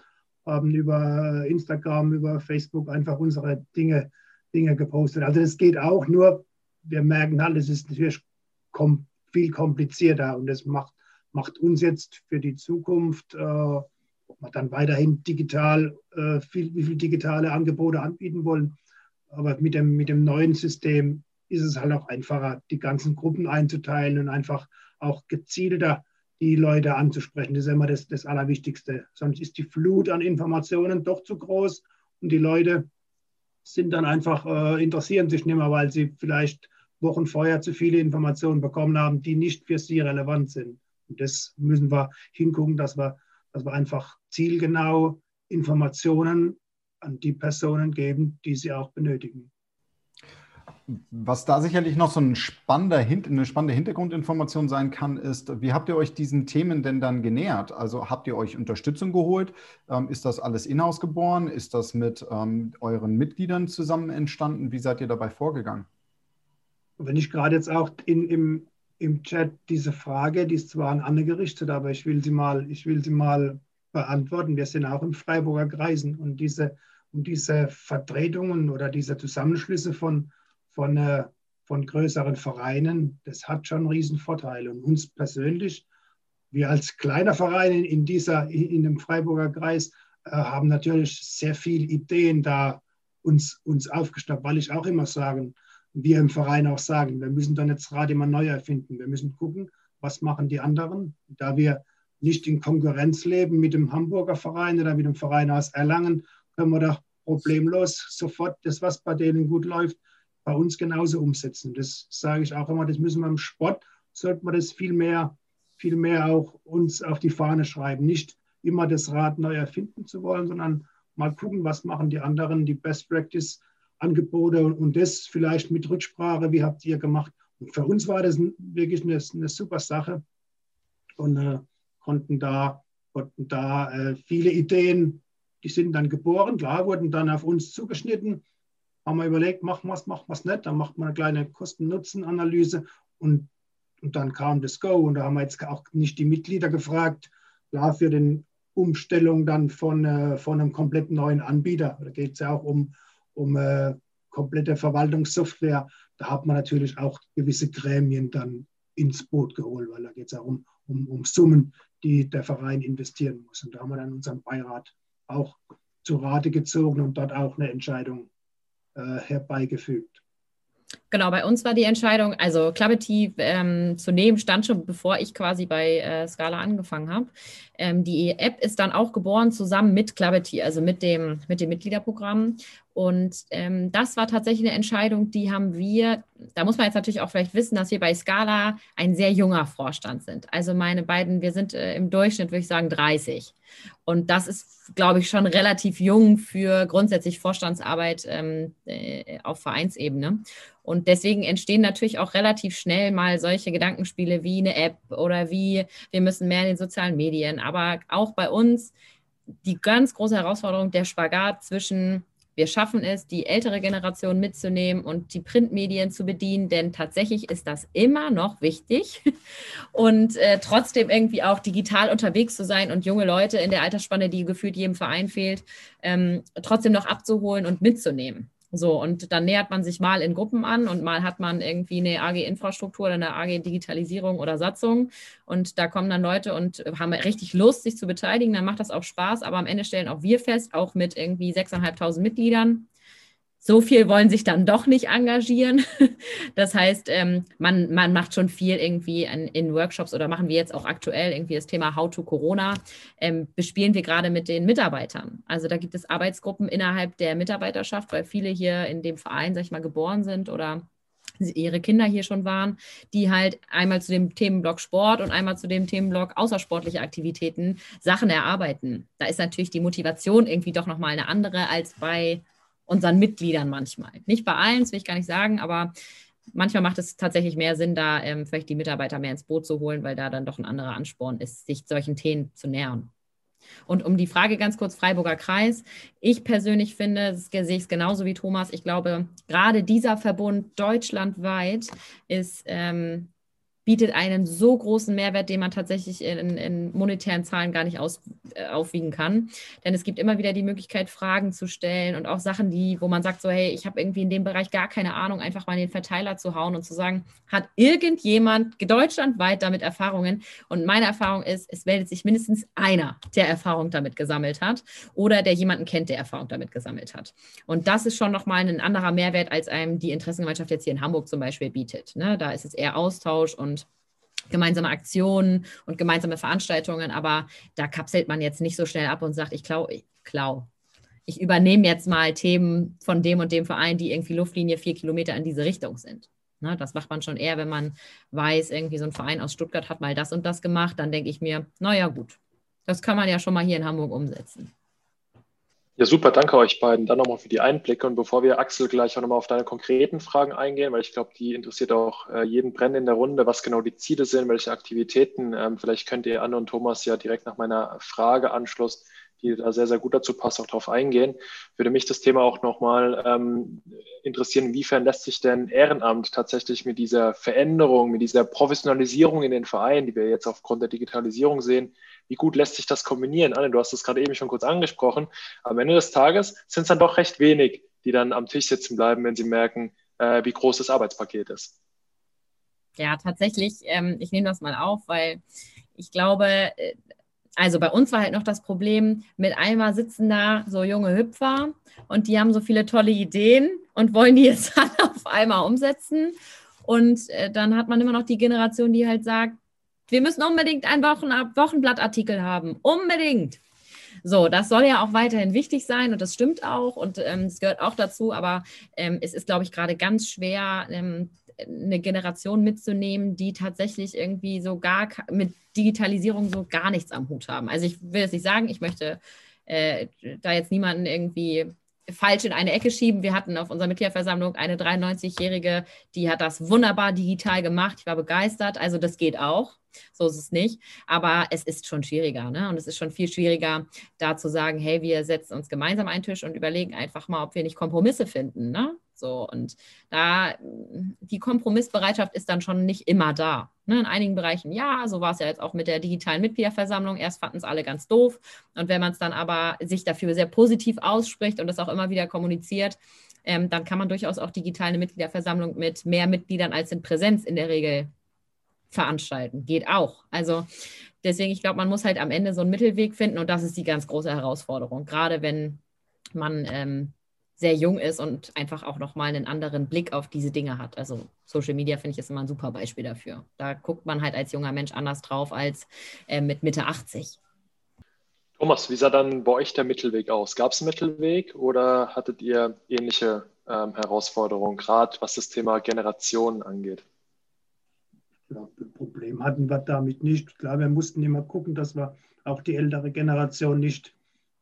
haben über Instagram, über Facebook einfach unsere Dinge, Dinge gepostet. Also es geht auch, nur wir merken halt, es ist natürlich kom viel komplizierter und es macht macht uns jetzt für die Zukunft, äh, ob wir dann weiterhin digital, äh, viel, wie viele digitale Angebote anbieten wollen. Aber mit dem, mit dem neuen System ist es halt auch einfacher, die ganzen Gruppen einzuteilen und einfach auch gezielter die Leute anzusprechen. Das ist immer das, das Allerwichtigste. Sonst ist die Flut an Informationen doch zu groß und die Leute sind dann einfach, äh, interessieren sich nicht mehr, weil sie vielleicht Wochen vorher zu viele Informationen bekommen haben, die nicht für sie relevant sind. Und das müssen wir hingucken, dass wir, dass wir einfach zielgenau Informationen an die Personen geben, die sie auch benötigen. Was da sicherlich noch so ein spannender, eine spannende Hintergrundinformation sein kann, ist, wie habt ihr euch diesen Themen denn dann genähert? Also habt ihr euch Unterstützung geholt? Ähm, ist das alles in-house geboren? Ist das mit ähm, euren Mitgliedern zusammen entstanden? Wie seid ihr dabei vorgegangen? Wenn ich gerade jetzt auch in, im im Chat diese Frage, die ist zwar an Anne gerichtet, aber ich will sie mal, ich will sie mal beantworten. Wir sind auch im Freiburger Kreisen und diese, und diese Vertretungen oder diese Zusammenschlüsse von, von, äh, von größeren Vereinen, das hat schon Riesenvorteile. Und uns persönlich, wir als kleiner Verein in, dieser, in dem Freiburger Kreis, äh, haben natürlich sehr viele Ideen da uns, uns aufgeschnappt, weil ich auch immer sagen, wir im Verein auch sagen, wir müssen dann jetzt Rad immer neu erfinden. Wir müssen gucken, was machen die anderen. Da wir nicht in Konkurrenz leben mit dem Hamburger Verein oder mit dem Verein aus Erlangen, können wir doch problemlos sofort das, was bei denen gut läuft, bei uns genauso umsetzen. Das sage ich auch immer, das müssen wir im Sport, sollten wir das viel mehr, viel mehr auch uns auf die Fahne schreiben. Nicht immer das Rad neu erfinden zu wollen, sondern mal gucken, was machen die anderen, die Best Practice Angebote und das vielleicht mit Rücksprache, wie habt ihr gemacht? Und für uns war das wirklich eine, eine super Sache und äh, konnten da, konnten da äh, viele Ideen, die sind dann geboren, klar, wurden dann auf uns zugeschnitten, haben wir überlegt, machen wir es, machen wir es nicht, dann macht man eine kleine Kosten-Nutzen-Analyse und, und dann kam das Go und da haben wir jetzt auch nicht die Mitglieder gefragt, klar, für den Umstellung dann von, äh, von einem komplett neuen Anbieter. Da geht es ja auch um, um äh, komplette Verwaltungssoftware. Da hat man natürlich auch gewisse Gremien dann ins Boot geholt, weil da geht es auch um, um, um Summen, die der Verein investieren muss. Und da haben wir dann unseren Beirat auch zu Rate gezogen und dort auch eine Entscheidung äh, herbeigefügt. Genau, bei uns war die Entscheidung, also Clarity ähm, zu nehmen, stand schon bevor ich quasi bei äh, Scala angefangen habe. Ähm, die App ist dann auch geboren zusammen mit Clarity, also mit dem, mit dem Mitgliederprogramm. Und ähm, das war tatsächlich eine Entscheidung, die haben wir, da muss man jetzt natürlich auch vielleicht wissen, dass wir bei Scala ein sehr junger Vorstand sind. Also meine beiden, wir sind äh, im Durchschnitt, würde ich sagen, 30. Und das ist, glaube ich, schon relativ jung für grundsätzlich Vorstandsarbeit ähm, äh, auf Vereinsebene. Und deswegen entstehen natürlich auch relativ schnell mal solche Gedankenspiele wie eine App oder wie wir müssen mehr in den sozialen Medien. Aber auch bei uns die ganz große Herausforderung der Spagat zwischen wir schaffen es, die ältere Generation mitzunehmen und die Printmedien zu bedienen, denn tatsächlich ist das immer noch wichtig und äh, trotzdem irgendwie auch digital unterwegs zu sein und junge Leute in der Altersspanne, die gefühlt jedem Verein fehlt, ähm, trotzdem noch abzuholen und mitzunehmen. So, und dann nähert man sich mal in Gruppen an und mal hat man irgendwie eine AG-Infrastruktur oder eine AG-Digitalisierung oder Satzung. Und da kommen dann Leute und haben richtig Lust, sich zu beteiligen. Dann macht das auch Spaß. Aber am Ende stellen auch wir fest, auch mit irgendwie 6.500 Mitgliedern, so viel wollen sich dann doch nicht engagieren. Das heißt, ähm, man, man macht schon viel irgendwie in, Workshops oder machen wir jetzt auch aktuell irgendwie das Thema How to Corona, ähm, bespielen wir gerade mit den Mitarbeitern. Also da gibt es Arbeitsgruppen innerhalb der Mitarbeiterschaft, weil viele hier in dem Verein, sag ich mal, geboren sind oder ihre Kinder hier schon waren, die halt einmal zu dem Themenblock Sport und einmal zu dem Themenblock außersportliche Aktivitäten Sachen erarbeiten. Da ist natürlich die Motivation irgendwie doch nochmal eine andere als bei unseren Mitgliedern manchmal. Nicht bei allen, das will ich gar nicht sagen, aber manchmal macht es tatsächlich mehr Sinn, da ähm, vielleicht die Mitarbeiter mehr ins Boot zu holen, weil da dann doch ein anderer Ansporn ist, sich solchen Themen zu nähern. Und um die Frage ganz kurz, Freiburger Kreis. Ich persönlich finde, das sehe ich es genauso wie Thomas. Ich glaube, gerade dieser Verbund deutschlandweit ist ähm, bietet einen so großen Mehrwert, den man tatsächlich in, in monetären Zahlen gar nicht aus, äh, aufwiegen kann. Denn es gibt immer wieder die Möglichkeit, Fragen zu stellen und auch Sachen, die, wo man sagt, so, hey, ich habe irgendwie in dem Bereich gar keine Ahnung, einfach mal in den Verteiler zu hauen und zu sagen, hat irgendjemand deutschlandweit damit Erfahrungen? Und meine Erfahrung ist, es meldet sich mindestens einer, der Erfahrung damit gesammelt hat oder der jemanden kennt, der Erfahrung damit gesammelt hat. Und das ist schon nochmal ein anderer Mehrwert, als einem die Interessengemeinschaft jetzt hier in Hamburg zum Beispiel bietet. Ne? Da ist es eher Austausch und gemeinsame Aktionen und gemeinsame Veranstaltungen, aber da kapselt man jetzt nicht so schnell ab und sagt, ich klau, ich klau. Ich übernehme jetzt mal Themen von dem und dem Verein, die irgendwie Luftlinie vier Kilometer in diese Richtung sind. Ne, das macht man schon eher, wenn man weiß, irgendwie so ein Verein aus Stuttgart hat mal das und das gemacht, dann denke ich mir, naja gut, das kann man ja schon mal hier in Hamburg umsetzen. Ja, super, danke euch beiden. Dann nochmal für die Einblicke. Und bevor wir, Axel, gleich auch nochmal auf deine konkreten Fragen eingehen, weil ich glaube, die interessiert auch äh, jeden Brennen in der Runde, was genau die Ziele sind, welche Aktivitäten. Ähm, vielleicht könnt ihr Anne und Thomas ja direkt nach meiner Frage Anschluss, die da sehr, sehr gut dazu passt, auch darauf eingehen. Würde mich das Thema auch nochmal ähm, interessieren, inwiefern lässt sich denn Ehrenamt tatsächlich mit dieser Veränderung, mit dieser Professionalisierung in den Vereinen, die wir jetzt aufgrund der Digitalisierung sehen, wie gut lässt sich das kombinieren? Anne, du hast es gerade eben schon kurz angesprochen. Am Ende des Tages sind es dann doch recht wenig, die dann am Tisch sitzen bleiben, wenn sie merken, äh, wie groß das Arbeitspaket ist. Ja, tatsächlich. Ähm, ich nehme das mal auf, weil ich glaube, äh, also bei uns war halt noch das Problem, mit einmal sitzen da so junge Hüpfer und die haben so viele tolle Ideen und wollen die jetzt alle auf einmal umsetzen. Und äh, dann hat man immer noch die Generation, die halt sagt, wir müssen unbedingt einen Wochen Wochenblattartikel haben. Unbedingt. So, das soll ja auch weiterhin wichtig sein und das stimmt auch und es ähm, gehört auch dazu, aber ähm, es ist, glaube ich, gerade ganz schwer, ähm, eine Generation mitzunehmen, die tatsächlich irgendwie so gar mit Digitalisierung so gar nichts am Hut haben. Also ich will es nicht sagen, ich möchte äh, da jetzt niemanden irgendwie falsch in eine Ecke schieben. Wir hatten auf unserer Mitgliederversammlung eine 93-Jährige, die hat das wunderbar digital gemacht. Ich war begeistert. Also das geht auch. So ist es nicht. Aber es ist schon schwieriger. Ne? Und es ist schon viel schwieriger, da zu sagen, hey, wir setzen uns gemeinsam einen Tisch und überlegen einfach mal, ob wir nicht Kompromisse finden. Ne? So, und da die Kompromissbereitschaft ist dann schon nicht immer da. Ne? In einigen Bereichen ja, so war es ja jetzt auch mit der digitalen Mitgliederversammlung. Erst fanden es alle ganz doof. Und wenn man es dann aber sich dafür sehr positiv ausspricht und das auch immer wieder kommuniziert, ähm, dann kann man durchaus auch digital eine Mitgliederversammlung mit mehr Mitgliedern als in Präsenz in der Regel veranstalten. Geht auch. Also deswegen, ich glaube, man muss halt am Ende so einen Mittelweg finden und das ist die ganz große Herausforderung. Gerade wenn man ähm, sehr jung ist und einfach auch nochmal einen anderen Blick auf diese Dinge hat. Also Social Media finde ich ist immer ein super Beispiel dafür. Da guckt man halt als junger Mensch anders drauf als äh, mit Mitte 80. Thomas, wie sah dann bei euch der Mittelweg aus? Gab es einen Mittelweg oder hattet ihr ähnliche ähm, Herausforderungen, gerade was das Thema Generationen angeht? Ein Problem hatten wir damit nicht. Klar, wir mussten immer gucken, dass wir auch die ältere Generation nicht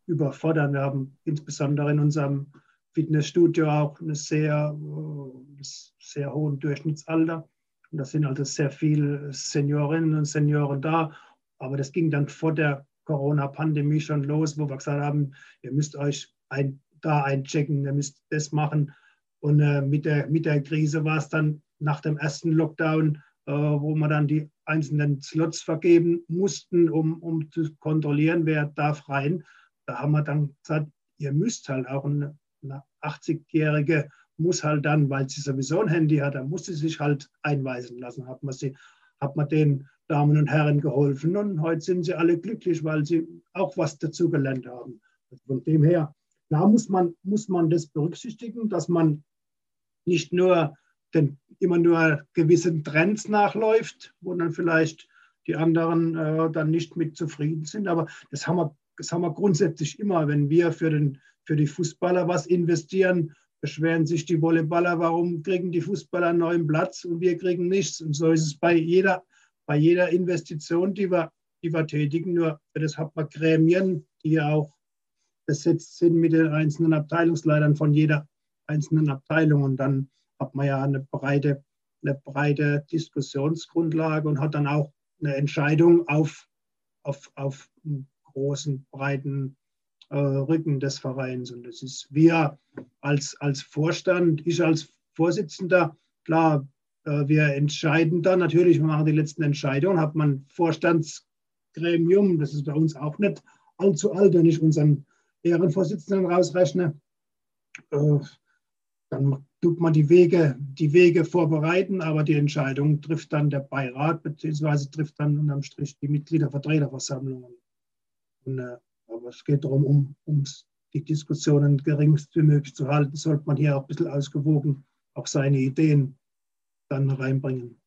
überfordern. Wir haben insbesondere in unserem Fitnessstudio auch eine sehr, äh, sehr hohen Durchschnittsalter. Und da sind also sehr viele Seniorinnen und Senioren da. Aber das ging dann vor der Corona-Pandemie schon los, wo wir gesagt haben, ihr müsst euch ein, da einchecken, ihr müsst das machen. Und äh, mit, der, mit der Krise war es dann nach dem ersten Lockdown, wo wir dann die einzelnen Slots vergeben mussten, um, um zu kontrollieren, wer darf rein. Da haben wir dann gesagt, ihr müsst halt auch eine, eine 80-Jährige muss halt dann, weil sie sowieso ein Handy hat, dann muss sie sich halt einweisen lassen. Hat man, sie, hat man den Damen und Herren geholfen und heute sind sie alle glücklich, weil sie auch was dazugelernt haben. Von dem her, da muss man, muss man das berücksichtigen, dass man nicht nur den, immer nur gewissen Trends nachläuft, wo dann vielleicht die anderen äh, dann nicht mit zufrieden sind. Aber das haben, wir, das haben wir grundsätzlich immer, wenn wir für, den, für die Fußballer was investieren, beschweren sich die Volleyballer, warum kriegen die Fußballer einen neuen Platz und wir kriegen nichts. Und so ist es bei jeder bei jeder Investition, die wir, die wir tätigen. Nur das hat man Gremien, die ja auch besetzt sind mit den einzelnen Abteilungsleitern von jeder einzelnen Abteilung. Und dann hat man ja eine breite, eine breite Diskussionsgrundlage und hat dann auch eine Entscheidung auf, auf, auf einen großen, breiten äh, Rücken des Vereins. Und das ist wir als, als Vorstand, ich als Vorsitzender, klar, äh, wir entscheiden dann natürlich, wir machen die letzten Entscheidungen, hat man Vorstandsgremium, das ist bei uns auch nicht allzu alt, wenn ich unseren Ehrenvorsitzenden rausrechne. Äh, dann tut man die Wege, die Wege vorbereiten, aber die Entscheidung trifft dann der Beirat, beziehungsweise trifft dann unterm Strich die Mitgliedervertreterversammlungen. Und, äh, aber es geht darum, um, um die Diskussionen geringst wie möglich zu halten, sollte man hier auch ein bisschen ausgewogen auch seine Ideen dann reinbringen.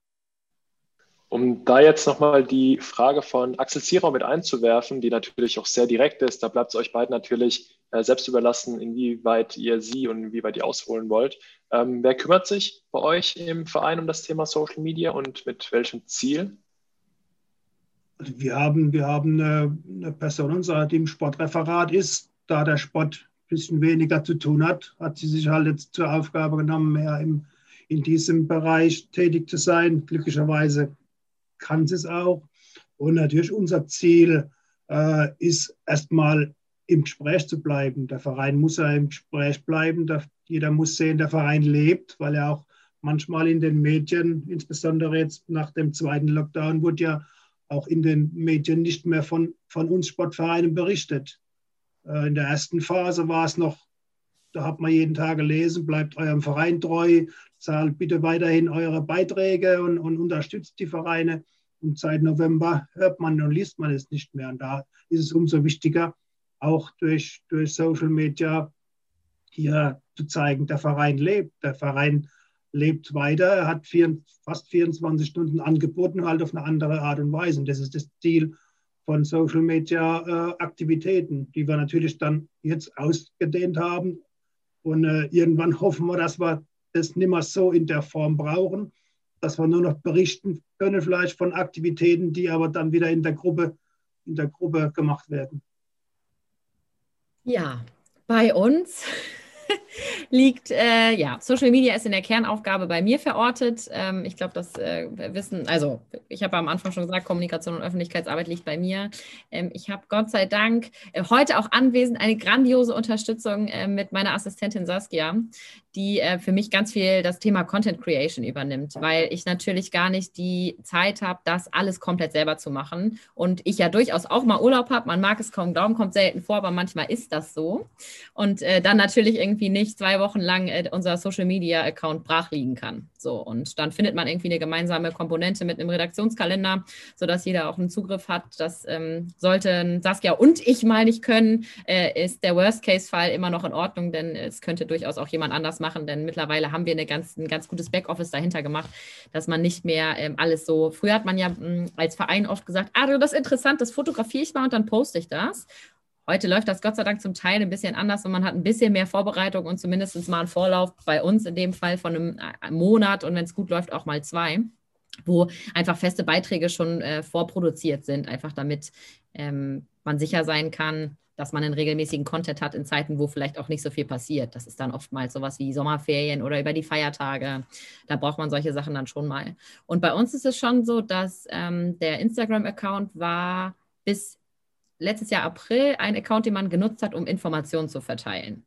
Um da jetzt nochmal die Frage von Axel Zierau mit einzuwerfen, die natürlich auch sehr direkt ist, da bleibt es euch beiden natürlich äh, selbst überlassen, inwieweit ihr sie und inwieweit ihr ausholen wollt. Ähm, wer kümmert sich bei euch im Verein um das Thema Social Media und mit welchem Ziel? Also wir haben, wir haben eine, eine Person, die im Sportreferat ist. Da der Sport ein bisschen weniger zu tun hat, hat sie sich halt jetzt zur Aufgabe genommen, mehr im in diesem Bereich tätig zu sein. Glücklicherweise kann sie es auch. Und natürlich unser Ziel äh, ist erstmal im Gespräch zu bleiben. Der Verein muss ja im Gespräch bleiben. Der, jeder muss sehen, der Verein lebt, weil er auch manchmal in den Medien, insbesondere jetzt nach dem zweiten Lockdown, wurde ja auch in den Medien nicht mehr von, von uns Sportvereinen berichtet. Äh, in der ersten Phase war es noch da hat man jeden Tag gelesen, bleibt eurem Verein treu, zahlt bitte weiterhin eure Beiträge und, und unterstützt die Vereine. Und seit November hört man und liest man es nicht mehr. Und da ist es umso wichtiger, auch durch, durch Social Media hier zu zeigen, der Verein lebt. Der Verein lebt weiter, er hat vier, fast 24 Stunden angeboten, halt auf eine andere Art und Weise. Und das ist das Ziel von Social Media äh, Aktivitäten, die wir natürlich dann jetzt ausgedehnt haben und äh, irgendwann hoffen wir, dass wir das nicht mehr so in der Form brauchen, dass wir nur noch berichten können, vielleicht von Aktivitäten, die aber dann wieder in der Gruppe, in der Gruppe gemacht werden. Ja, bei uns liegt, äh, ja, Social Media ist in der Kernaufgabe bei mir verortet. Ähm, ich glaube, das äh, Wissen, also ich habe am Anfang schon gesagt, Kommunikation und Öffentlichkeitsarbeit liegt bei mir. Ähm, ich habe Gott sei Dank äh, heute auch anwesend eine grandiose Unterstützung äh, mit meiner Assistentin Saskia, die äh, für mich ganz viel das Thema Content Creation übernimmt, weil ich natürlich gar nicht die Zeit habe, das alles komplett selber zu machen. Und ich ja durchaus auch mal Urlaub habe. Man mag es kaum glauben, kommt selten vor, aber manchmal ist das so. Und äh, dann natürlich irgendwie nicht zwei Wochen lang äh, unser Social Media Account brach liegen kann. So, und dann findet man irgendwie eine gemeinsame Komponente mit einem Redaktionskalender, sodass jeder auch einen Zugriff hat. Das ähm, sollten Saskia und ich mal nicht können, äh, ist der Worst-Case-Fall immer noch in Ordnung, denn es könnte durchaus auch jemand anders machen, denn mittlerweile haben wir eine ganz, ein ganz gutes Backoffice dahinter gemacht, dass man nicht mehr ähm, alles so. Früher hat man ja mh, hm, als Verein oft gesagt, ah, das ist interessant, das fotografiere ich mal und dann poste ich das. Heute läuft das Gott sei Dank zum Teil ein bisschen anders und man hat ein bisschen mehr Vorbereitung und zumindest mal einen Vorlauf bei uns in dem Fall von einem äh, Monat und wenn es gut läuft auch mal zwei, wo einfach feste Beiträge schon äh, vorproduziert sind, einfach damit ähm, man sicher sein kann, dass man einen regelmäßigen Content hat in Zeiten, wo vielleicht auch nicht so viel passiert. Das ist dann oftmals sowas wie Sommerferien oder über die Feiertage. Da braucht man solche Sachen dann schon mal. Und bei uns ist es schon so, dass ähm, der Instagram-Account war bis letztes Jahr April ein Account, den man genutzt hat, um Informationen zu verteilen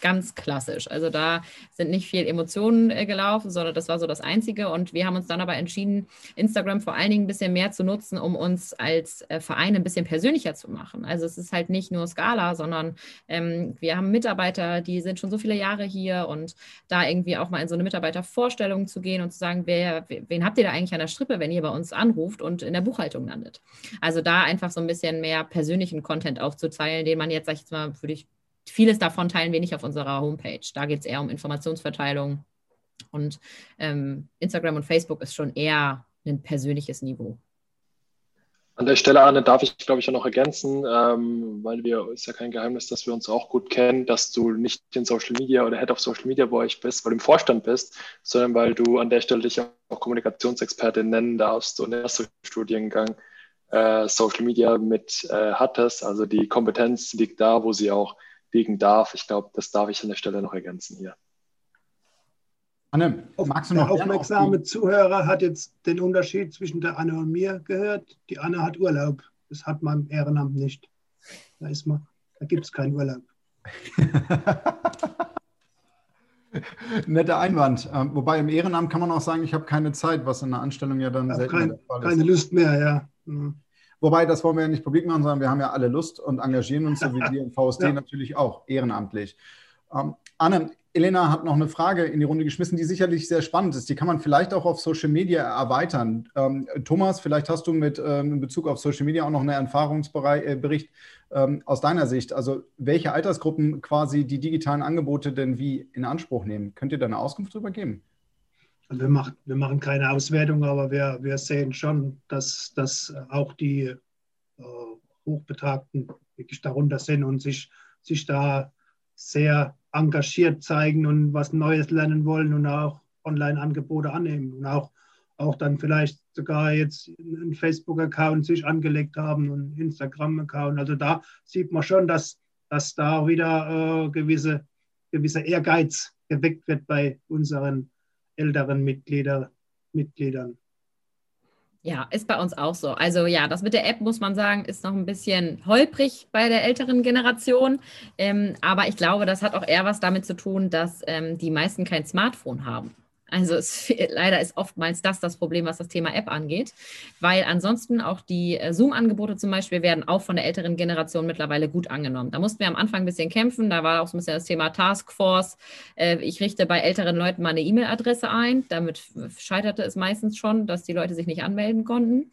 ganz klassisch. Also da sind nicht viel Emotionen äh, gelaufen, sondern das war so das Einzige. Und wir haben uns dann aber entschieden, Instagram vor allen Dingen ein bisschen mehr zu nutzen, um uns als äh, Verein ein bisschen persönlicher zu machen. Also es ist halt nicht nur Skala, sondern ähm, wir haben Mitarbeiter, die sind schon so viele Jahre hier und da irgendwie auch mal in so eine Mitarbeitervorstellung zu gehen und zu sagen, wer, wen habt ihr da eigentlich an der Strippe, wenn ihr bei uns anruft und in der Buchhaltung landet. Also da einfach so ein bisschen mehr persönlichen Content aufzuzeigen, den man jetzt, sag ich jetzt mal, würde ich vieles davon teilen wir nicht auf unserer Homepage. Da geht es eher um Informationsverteilung. Und ähm, Instagram und Facebook ist schon eher ein persönliches Niveau. An der Stelle, Anne, darf ich, glaube ich, auch noch ergänzen, ähm, weil wir, ist ja kein Geheimnis, dass wir uns auch gut kennen, dass du nicht in Social Media oder Head of Social Media bei euch bist, weil du im Vorstand bist, sondern weil du an der Stelle dich auch Kommunikationsexpertin nennen darfst und erster Studiengang äh, Social Media mit äh, hattest. Also die Kompetenz liegt da, wo sie auch liegen darf. Ich glaube, das darf ich an der Stelle noch ergänzen hier. Anne, magst du noch der aufmerksame Zuhörer hat jetzt den Unterschied zwischen der Anne und mir gehört. Die Anne hat Urlaub. Das hat man im Ehrenamt nicht. Da ist man, da gibt es keinen Urlaub. Netter Einwand. Ähm, wobei im Ehrenamt kann man auch sagen, ich habe keine Zeit, was in der Anstellung ja dann selten kein, Keine Lust mehr, ja. Mhm. Wobei, das wollen wir ja nicht publik machen, sondern wir haben ja alle Lust und engagieren uns, so wie wir im VSD ja. natürlich auch, ehrenamtlich. Ähm, Anne, Elena hat noch eine Frage in die Runde geschmissen, die sicherlich sehr spannend ist. Die kann man vielleicht auch auf Social Media erweitern. Ähm, Thomas, vielleicht hast du mit ähm, in Bezug auf Social Media auch noch einen Erfahrungsbericht äh, ähm, aus deiner Sicht. Also welche Altersgruppen quasi die digitalen Angebote denn wie in Anspruch nehmen? Könnt ihr da eine Auskunft darüber geben? Wir, machen, wir machen keine Auswertung, aber wir, wir sehen schon, dass, dass auch die äh, Hochbetagten wirklich darunter sind und sich, sich da sehr engagiert zeigen und was Neues lernen wollen und auch Online-Angebote annehmen und auch, auch dann vielleicht sogar jetzt einen Facebook-Account sich angelegt haben und einen Instagram-Account. Also da sieht man schon, dass, dass da wieder äh, gewisse, gewisse Ehrgeiz geweckt wird bei unseren älteren Mitglieder, Mitgliedern. Ja, ist bei uns auch so. Also ja, das mit der App, muss man sagen, ist noch ein bisschen holprig bei der älteren Generation. Ähm, aber ich glaube, das hat auch eher was damit zu tun, dass ähm, die meisten kein Smartphone haben. Also es, leider ist oftmals das das Problem, was das Thema App angeht, weil ansonsten auch die äh, Zoom-Angebote zum Beispiel werden auch von der älteren Generation mittlerweile gut angenommen. Da mussten wir am Anfang ein bisschen kämpfen, da war auch so ein bisschen das Thema Taskforce. Äh, ich richte bei älteren Leuten mal eine E-Mail-Adresse ein, damit scheiterte es meistens schon, dass die Leute sich nicht anmelden konnten.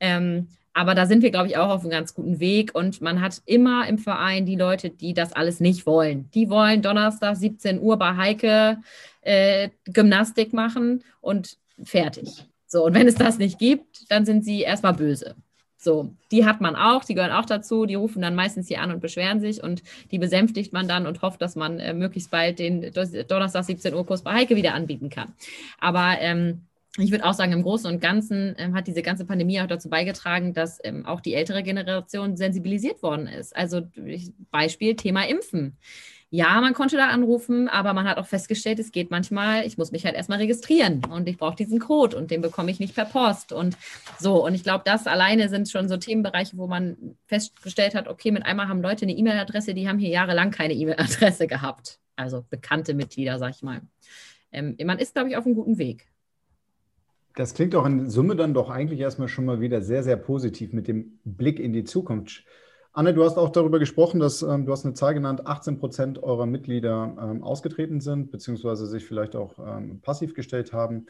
Ähm, aber da sind wir, glaube ich, auch auf einem ganz guten Weg. Und man hat immer im Verein die Leute, die das alles nicht wollen. Die wollen Donnerstag 17 Uhr bei Heike äh, Gymnastik machen und fertig. So, und wenn es das nicht gibt, dann sind sie erstmal böse. So, die hat man auch, die gehören auch dazu, die rufen dann meistens hier an und beschweren sich und die besänftigt man dann und hofft, dass man äh, möglichst bald den Donnerstag 17 Uhr Kurs bei Heike wieder anbieten kann. Aber ähm, ich würde auch sagen, im Großen und Ganzen ähm, hat diese ganze Pandemie auch dazu beigetragen, dass ähm, auch die ältere Generation sensibilisiert worden ist. Also Beispiel Thema Impfen ja, man konnte da anrufen, aber man hat auch festgestellt, es geht manchmal, ich muss mich halt erstmal registrieren und ich brauche diesen Code und den bekomme ich nicht per Post und so. Und ich glaube, das alleine sind schon so Themenbereiche, wo man festgestellt hat, okay, mit einmal haben Leute eine E-Mail-Adresse, die haben hier jahrelang keine E-Mail-Adresse gehabt. Also bekannte Mitglieder, sag ich mal. Ähm, man ist, glaube ich, auf einem guten Weg. Das klingt auch in Summe dann doch eigentlich erstmal schon mal wieder sehr, sehr positiv mit dem Blick in die Zukunft. Anne, du hast auch darüber gesprochen, dass ähm, du hast eine Zahl genannt, 18 Prozent eurer Mitglieder ähm, ausgetreten sind, beziehungsweise sich vielleicht auch ähm, passiv gestellt haben.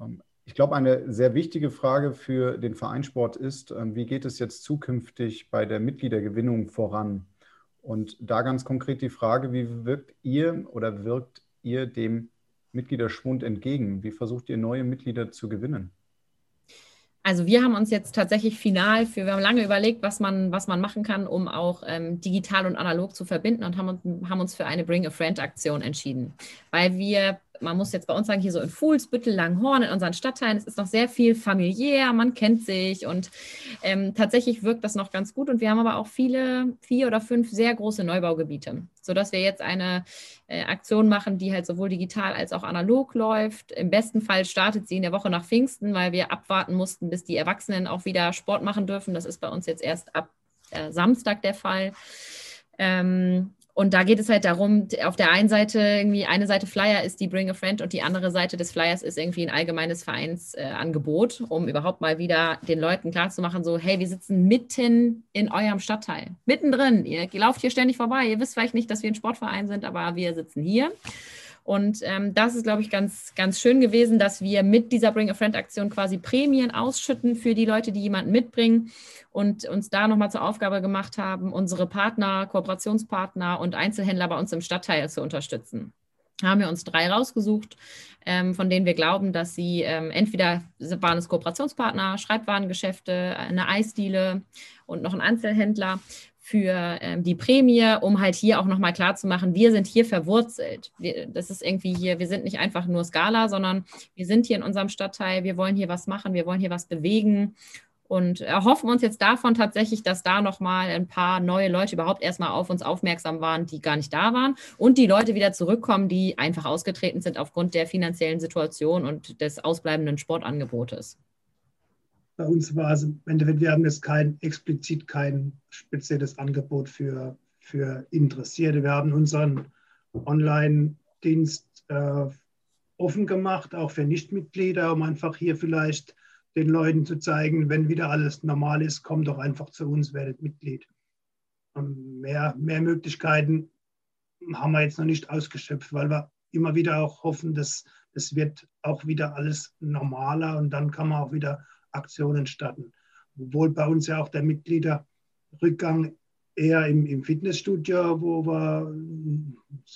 Ähm, ich glaube, eine sehr wichtige Frage für den Vereinssport ist, ähm, wie geht es jetzt zukünftig bei der Mitgliedergewinnung voran? Und da ganz konkret die Frage, wie wirkt ihr oder wirkt ihr dem Mitgliederschwund entgegen? Wie versucht ihr neue Mitglieder zu gewinnen? Also wir haben uns jetzt tatsächlich final für, wir haben lange überlegt, was man, was man machen kann, um auch ähm, digital und analog zu verbinden und haben, haben uns für eine Bring a Friend Aktion entschieden, weil wir man muss jetzt bei uns sagen, hier so in Fuhlsbüttel, Langhorn, in unseren Stadtteilen, es ist noch sehr viel familiär, man kennt sich und ähm, tatsächlich wirkt das noch ganz gut. Und wir haben aber auch viele, vier oder fünf sehr große Neubaugebiete, sodass wir jetzt eine äh, Aktion machen, die halt sowohl digital als auch analog läuft. Im besten Fall startet sie in der Woche nach Pfingsten, weil wir abwarten mussten, bis die Erwachsenen auch wieder Sport machen dürfen. Das ist bei uns jetzt erst ab äh, Samstag der Fall. Ähm, und da geht es halt darum, auf der einen Seite irgendwie, eine Seite Flyer ist die Bring a Friend und die andere Seite des Flyers ist irgendwie ein allgemeines Vereinsangebot, äh, um überhaupt mal wieder den Leuten klarzumachen, so, hey, wir sitzen mitten in eurem Stadtteil, mittendrin. Ihr lauft hier ständig vorbei. Ihr wisst vielleicht nicht, dass wir ein Sportverein sind, aber wir sitzen hier. Und ähm, das ist, glaube ich, ganz, ganz schön gewesen, dass wir mit dieser Bring a Friend Aktion quasi Prämien ausschütten für die Leute, die jemanden mitbringen und uns da nochmal zur Aufgabe gemacht haben, unsere Partner, Kooperationspartner und Einzelhändler bei uns im Stadtteil zu unterstützen. Haben wir uns drei rausgesucht, ähm, von denen wir glauben, dass sie ähm, entweder waren es Kooperationspartner, Schreibwarengeschäfte, eine Eisdiele und noch ein Einzelhändler für ähm, die Prämie, um halt hier auch nochmal klar zu machen, wir sind hier verwurzelt. Wir, das ist irgendwie hier, wir sind nicht einfach nur Skala, sondern wir sind hier in unserem Stadtteil, wir wollen hier was machen, wir wollen hier was bewegen und erhoffen uns jetzt davon tatsächlich, dass da nochmal ein paar neue Leute überhaupt erstmal auf uns aufmerksam waren, die gar nicht da waren und die Leute wieder zurückkommen, die einfach ausgetreten sind aufgrund der finanziellen Situation und des ausbleibenden Sportangebotes. Bei uns war es im Endeffekt, wir haben jetzt kein explizit kein spezielles Angebot für, für Interessierte. Wir haben unseren Online-Dienst äh, offen gemacht, auch für Nichtmitglieder, um einfach hier vielleicht den Leuten zu zeigen, wenn wieder alles normal ist, kommt doch einfach zu uns, werdet Mitglied. Und mehr, mehr Möglichkeiten haben wir jetzt noch nicht ausgeschöpft, weil wir immer wieder auch hoffen, dass es wird auch wieder alles normaler und dann kann man auch wieder Aktionen starten. Obwohl bei uns ja auch der Mitgliederrückgang eher im, im Fitnessstudio, wo wir,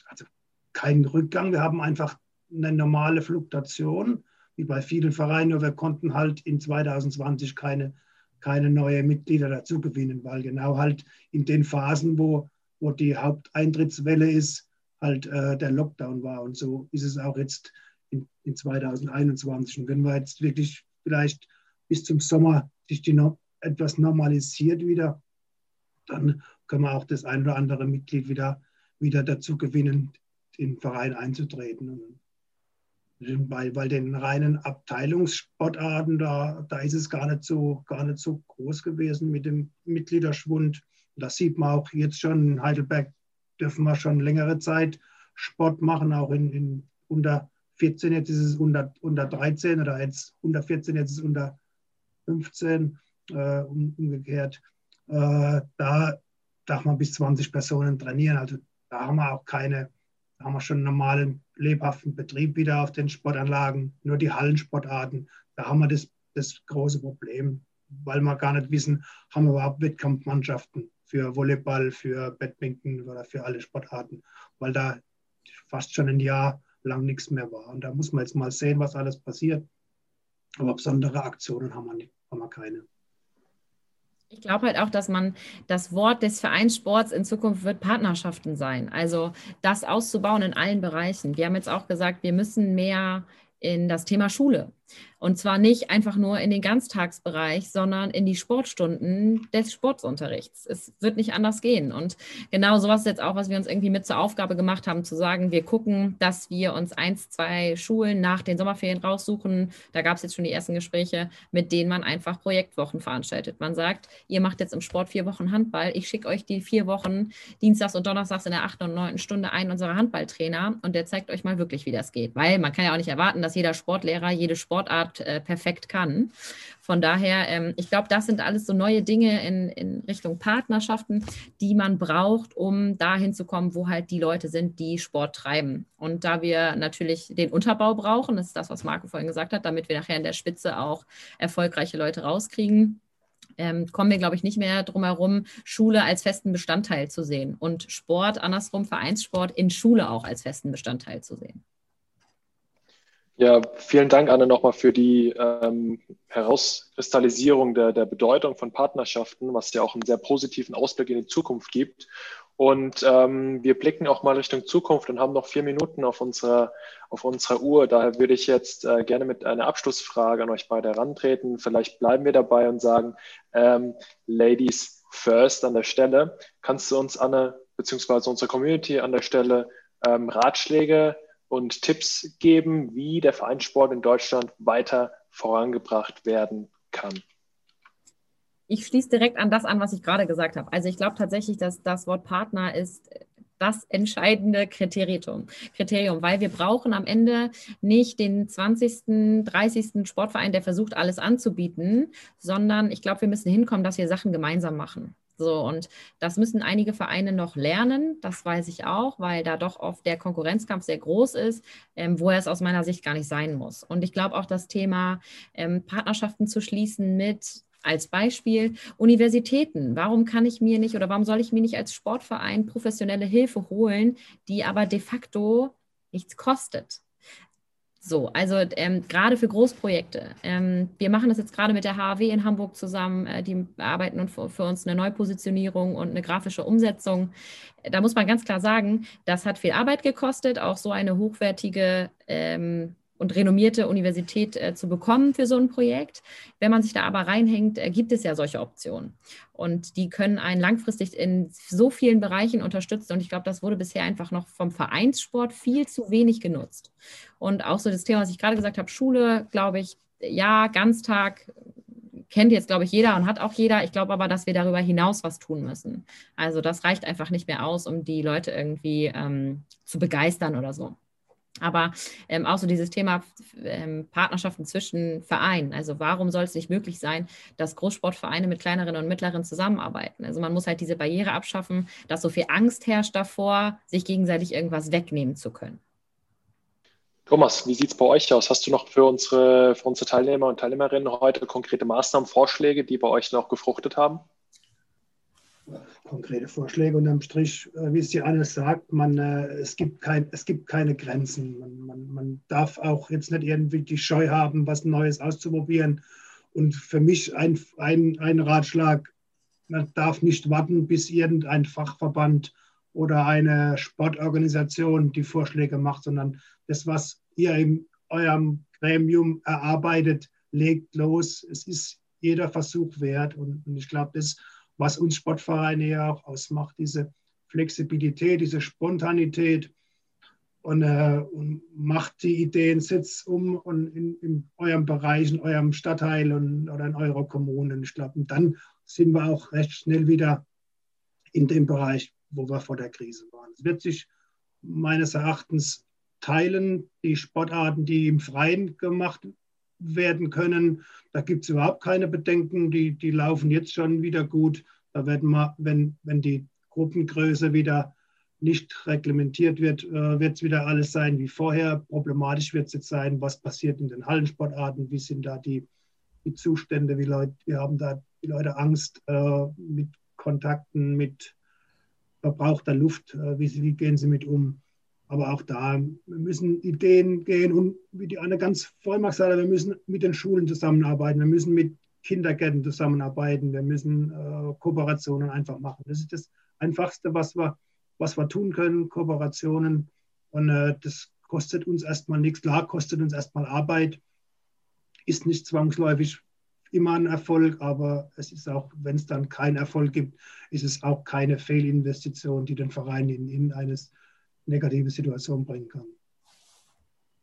also keinen Rückgang, wir haben einfach eine normale Fluktuation, wie bei vielen Vereinen, nur wir konnten halt in 2020 keine, keine neue Mitglieder dazu gewinnen, weil genau halt in den Phasen, wo, wo die Haupteintrittswelle ist, halt äh, der Lockdown war. Und so ist es auch jetzt in, in 2021. Und wenn wir jetzt wirklich vielleicht bis zum Sommer sich die no etwas normalisiert wieder, dann können wir auch das ein oder andere Mitglied wieder, wieder dazu gewinnen, in den Verein einzutreten. Bei, bei den reinen Abteilungssportarten, da, da ist es gar nicht, so, gar nicht so groß gewesen mit dem Mitgliederschwund. Das sieht man auch jetzt schon. In Heidelberg dürfen wir schon längere Zeit Sport machen, auch in, in unter 14, jetzt ist es unter, unter 13 oder jetzt unter 14, jetzt ist es unter 15 äh, umgekehrt. Äh, da darf man bis 20 Personen trainieren. Also da haben wir auch keine, da haben wir schon einen normalen, lebhaften Betrieb wieder auf den Sportanlagen, nur die Hallensportarten. Da haben wir das, das große Problem, weil wir gar nicht wissen, haben wir überhaupt Wettkampfmannschaften für Volleyball, für Badminton oder für alle Sportarten, weil da fast schon ein Jahr lang nichts mehr war. Und da muss man jetzt mal sehen, was alles passiert. Aber besondere Aktionen haben wir, nicht, haben wir keine. Ich glaube halt auch, dass man das Wort des Vereinssports in Zukunft wird Partnerschaften sein. Also das auszubauen in allen Bereichen. Wir haben jetzt auch gesagt, wir müssen mehr in das Thema Schule. Und zwar nicht einfach nur in den Ganztagsbereich, sondern in die Sportstunden des Sportsunterrichts. Es wird nicht anders gehen. Und genau sowas ist jetzt auch, was wir uns irgendwie mit zur Aufgabe gemacht haben, zu sagen, wir gucken, dass wir uns eins, zwei Schulen nach den Sommerferien raussuchen. Da gab es jetzt schon die ersten Gespräche, mit denen man einfach Projektwochen veranstaltet. Man sagt, ihr macht jetzt im Sport vier Wochen Handball. Ich schicke euch die vier Wochen Dienstags und Donnerstags in der achten und neunten Stunde ein, unserer Handballtrainer, und der zeigt euch mal wirklich, wie das geht. Weil man kann ja auch nicht erwarten, dass jeder Sportlehrer, jede Sport Sportart äh, perfekt kann. Von daher, ähm, ich glaube, das sind alles so neue Dinge in, in Richtung Partnerschaften, die man braucht, um dahin zu kommen, wo halt die Leute sind, die Sport treiben. Und da wir natürlich den Unterbau brauchen, das ist das, was Marco vorhin gesagt hat, damit wir nachher in der Spitze auch erfolgreiche Leute rauskriegen, ähm, kommen wir, glaube ich, nicht mehr drum herum, Schule als festen Bestandteil zu sehen und Sport, andersrum Vereinssport in Schule auch als festen Bestandteil zu sehen. Ja, vielen Dank, Anne, nochmal für die ähm, Herauskristallisierung der, der Bedeutung von Partnerschaften, was ja auch einen sehr positiven Ausblick in die Zukunft gibt. Und ähm, wir blicken auch mal Richtung Zukunft und haben noch vier Minuten auf unserer, auf unserer Uhr. Daher würde ich jetzt äh, gerne mit einer Abschlussfrage an euch beide herantreten. Vielleicht bleiben wir dabei und sagen, ähm, Ladies first an der Stelle. Kannst du uns, Anne, beziehungsweise unsere Community an der Stelle ähm, Ratschläge und Tipps geben, wie der Vereinssport in Deutschland weiter vorangebracht werden kann? Ich schließe direkt an das an, was ich gerade gesagt habe. Also ich glaube tatsächlich, dass das Wort Partner ist das entscheidende Kriterium, Kriterium, weil wir brauchen am Ende nicht den 20., 30. Sportverein, der versucht, alles anzubieten, sondern ich glaube, wir müssen hinkommen, dass wir Sachen gemeinsam machen. So, und das müssen einige Vereine noch lernen, das weiß ich auch, weil da doch oft der Konkurrenzkampf sehr groß ist, ähm, wo er es aus meiner Sicht gar nicht sein muss. Und ich glaube auch das Thema ähm, Partnerschaften zu schließen mit als Beispiel Universitäten. Warum kann ich mir nicht oder warum soll ich mir nicht als Sportverein professionelle Hilfe holen, die aber de facto nichts kostet? So, also ähm, gerade für Großprojekte. Ähm, wir machen das jetzt gerade mit der HAW in Hamburg zusammen. Äh, die arbeiten und für, für, uns eine Neupositionierung und eine grafische Umsetzung. Da muss man ganz klar sagen, das hat viel Arbeit gekostet, auch so eine hochwertige ähm, und renommierte Universität äh, zu bekommen für so ein Projekt. Wenn man sich da aber reinhängt, äh, gibt es ja solche Optionen. Und die können einen langfristig in so vielen Bereichen unterstützen. Und ich glaube, das wurde bisher einfach noch vom Vereinssport viel zu wenig genutzt. Und auch so das Thema, was ich gerade gesagt habe, Schule, glaube ich, ja, Ganztag kennt jetzt, glaube ich, jeder und hat auch jeder. Ich glaube aber, dass wir darüber hinaus was tun müssen. Also das reicht einfach nicht mehr aus, um die Leute irgendwie ähm, zu begeistern oder so. Aber ähm, auch so dieses Thema ähm, Partnerschaften zwischen Vereinen. Also warum soll es nicht möglich sein, dass Großsportvereine mit kleineren und mittleren zusammenarbeiten? Also man muss halt diese Barriere abschaffen, dass so viel Angst herrscht davor, sich gegenseitig irgendwas wegnehmen zu können. Thomas, wie sieht es bei euch aus? Hast du noch für unsere, für unsere Teilnehmer und Teilnehmerinnen heute konkrete Maßnahmen, Vorschläge, die bei euch noch gefruchtet haben? Konkrete Vorschläge. Unterm Strich, äh, wie es die Anne sagt, man, äh, es, gibt kein, es gibt keine Grenzen. Man, man, man darf auch jetzt nicht irgendwie die Scheu haben, was Neues auszuprobieren. Und für mich ein, ein, ein Ratschlag, man darf nicht warten, bis irgendein Fachverband oder eine Sportorganisation die Vorschläge macht, sondern das, was ihr in eurem Gremium erarbeitet, legt los. Es ist jeder Versuch wert. Und, und ich glaube, das was uns Sportvereine ja auch ausmacht, diese Flexibilität, diese Spontanität und, äh, und macht die Ideen, setzt um und in, in, eurem Bereich, in eurem Stadtteil und, oder in eurer Kommune. Ich glaube, dann sind wir auch recht schnell wieder in dem Bereich, wo wir vor der Krise waren. Es wird sich meines Erachtens teilen, die Sportarten, die im Freien gemacht werden können. Da gibt es überhaupt keine Bedenken. Die, die laufen jetzt schon wieder gut. Da werden wir, wenn, wenn die Gruppengröße wieder nicht reglementiert wird, äh, wird es wieder alles sein wie vorher. Problematisch wird es jetzt sein, was passiert in den Hallensportarten, wie sind da die, die Zustände, wie Leute, wir haben da die Leute Angst äh, mit Kontakten, mit verbrauchter Luft, äh, wie, wie gehen sie mit um. Aber auch da müssen Ideen gehen und wie die Anne ganz gesagt hat, wir müssen mit den Schulen zusammenarbeiten, wir müssen mit Kindergärten zusammenarbeiten, wir müssen äh, Kooperationen einfach machen. Das ist das Einfachste, was wir, was wir tun können, Kooperationen. Und äh, das kostet uns erstmal nichts. Klar, kostet uns erstmal Arbeit, ist nicht zwangsläufig immer ein Erfolg, aber es ist auch, wenn es dann keinen Erfolg gibt, ist es auch keine Fehlinvestition, die den Verein in, in eines negative Situation bringen kann.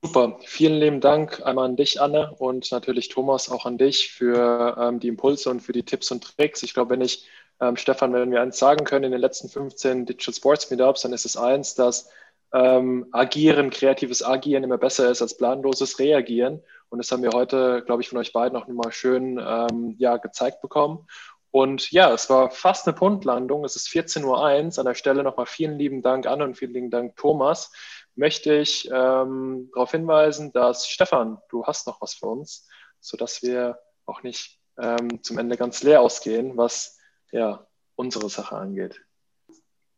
Super, vielen lieben Dank einmal an dich, Anne, und natürlich Thomas auch an dich für ähm, die Impulse und für die Tipps und Tricks. Ich glaube, wenn ich, ähm, Stefan, wenn wir eins sagen können in den letzten 15 Digital Sports Meetups, dann ist es eins, dass ähm, Agieren, kreatives Agieren immer besser ist als planloses Reagieren. Und das haben wir heute, glaube ich, von euch beiden auch nochmal schön ähm, ja, gezeigt bekommen. Und ja, es war fast eine Punktlandung. Es ist 14.01 Uhr. An der Stelle nochmal vielen lieben Dank, Anne, und vielen lieben Dank, Thomas. Möchte ich ähm, darauf hinweisen, dass Stefan, du hast noch was für uns, sodass wir auch nicht ähm, zum Ende ganz leer ausgehen, was ja unsere Sache angeht.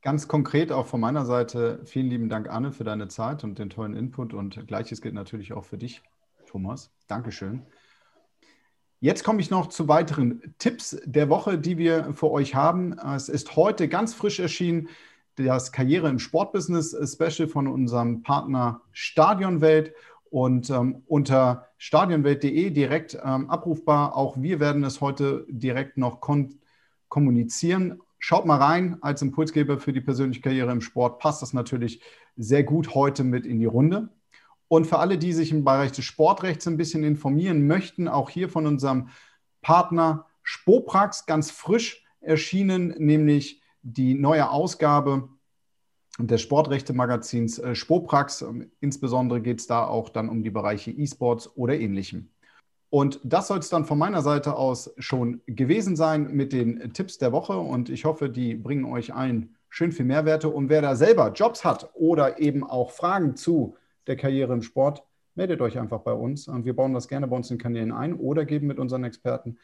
Ganz konkret auch von meiner Seite vielen lieben Dank, Anne, für deine Zeit und den tollen Input. Und gleiches gilt natürlich auch für dich, Thomas. Dankeschön. Jetzt komme ich noch zu weiteren Tipps der Woche, die wir für euch haben. Es ist heute ganz frisch erschienen das Karriere im Sportbusiness Special von unserem Partner Stadionwelt und ähm, unter stadionwelt.de direkt ähm, abrufbar. Auch wir werden es heute direkt noch kommunizieren. Schaut mal rein, als Impulsgeber für die persönliche Karriere im Sport passt das natürlich sehr gut heute mit in die Runde. Und für alle, die sich im Bereich des Sportrechts ein bisschen informieren möchten, auch hier von unserem Partner Spoprax ganz frisch erschienen, nämlich die neue Ausgabe des Sportrechte-Magazins äh, Spoprax. Ähm, insbesondere geht es da auch dann um die Bereiche E-Sports oder ähnlichem. Und das soll es dann von meiner Seite aus schon gewesen sein mit den Tipps der Woche. Und ich hoffe, die bringen euch allen schön viel Mehrwerte. Und wer da selber Jobs hat oder eben auch Fragen zu der Karriere im Sport, meldet euch einfach bei uns. Wir bauen das gerne bei uns in Kanälen ein oder geben mit unseren Experten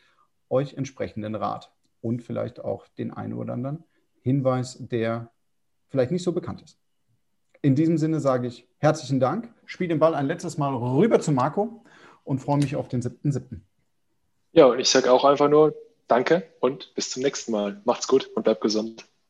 euch entsprechenden Rat und vielleicht auch den einen oder anderen Hinweis, der vielleicht nicht so bekannt ist. In diesem Sinne sage ich herzlichen Dank, spiele den Ball ein letztes Mal rüber zu Marco und freue mich auf den 7.7. Ja, und ich sage auch einfach nur Danke und bis zum nächsten Mal. Macht's gut und bleibt gesund.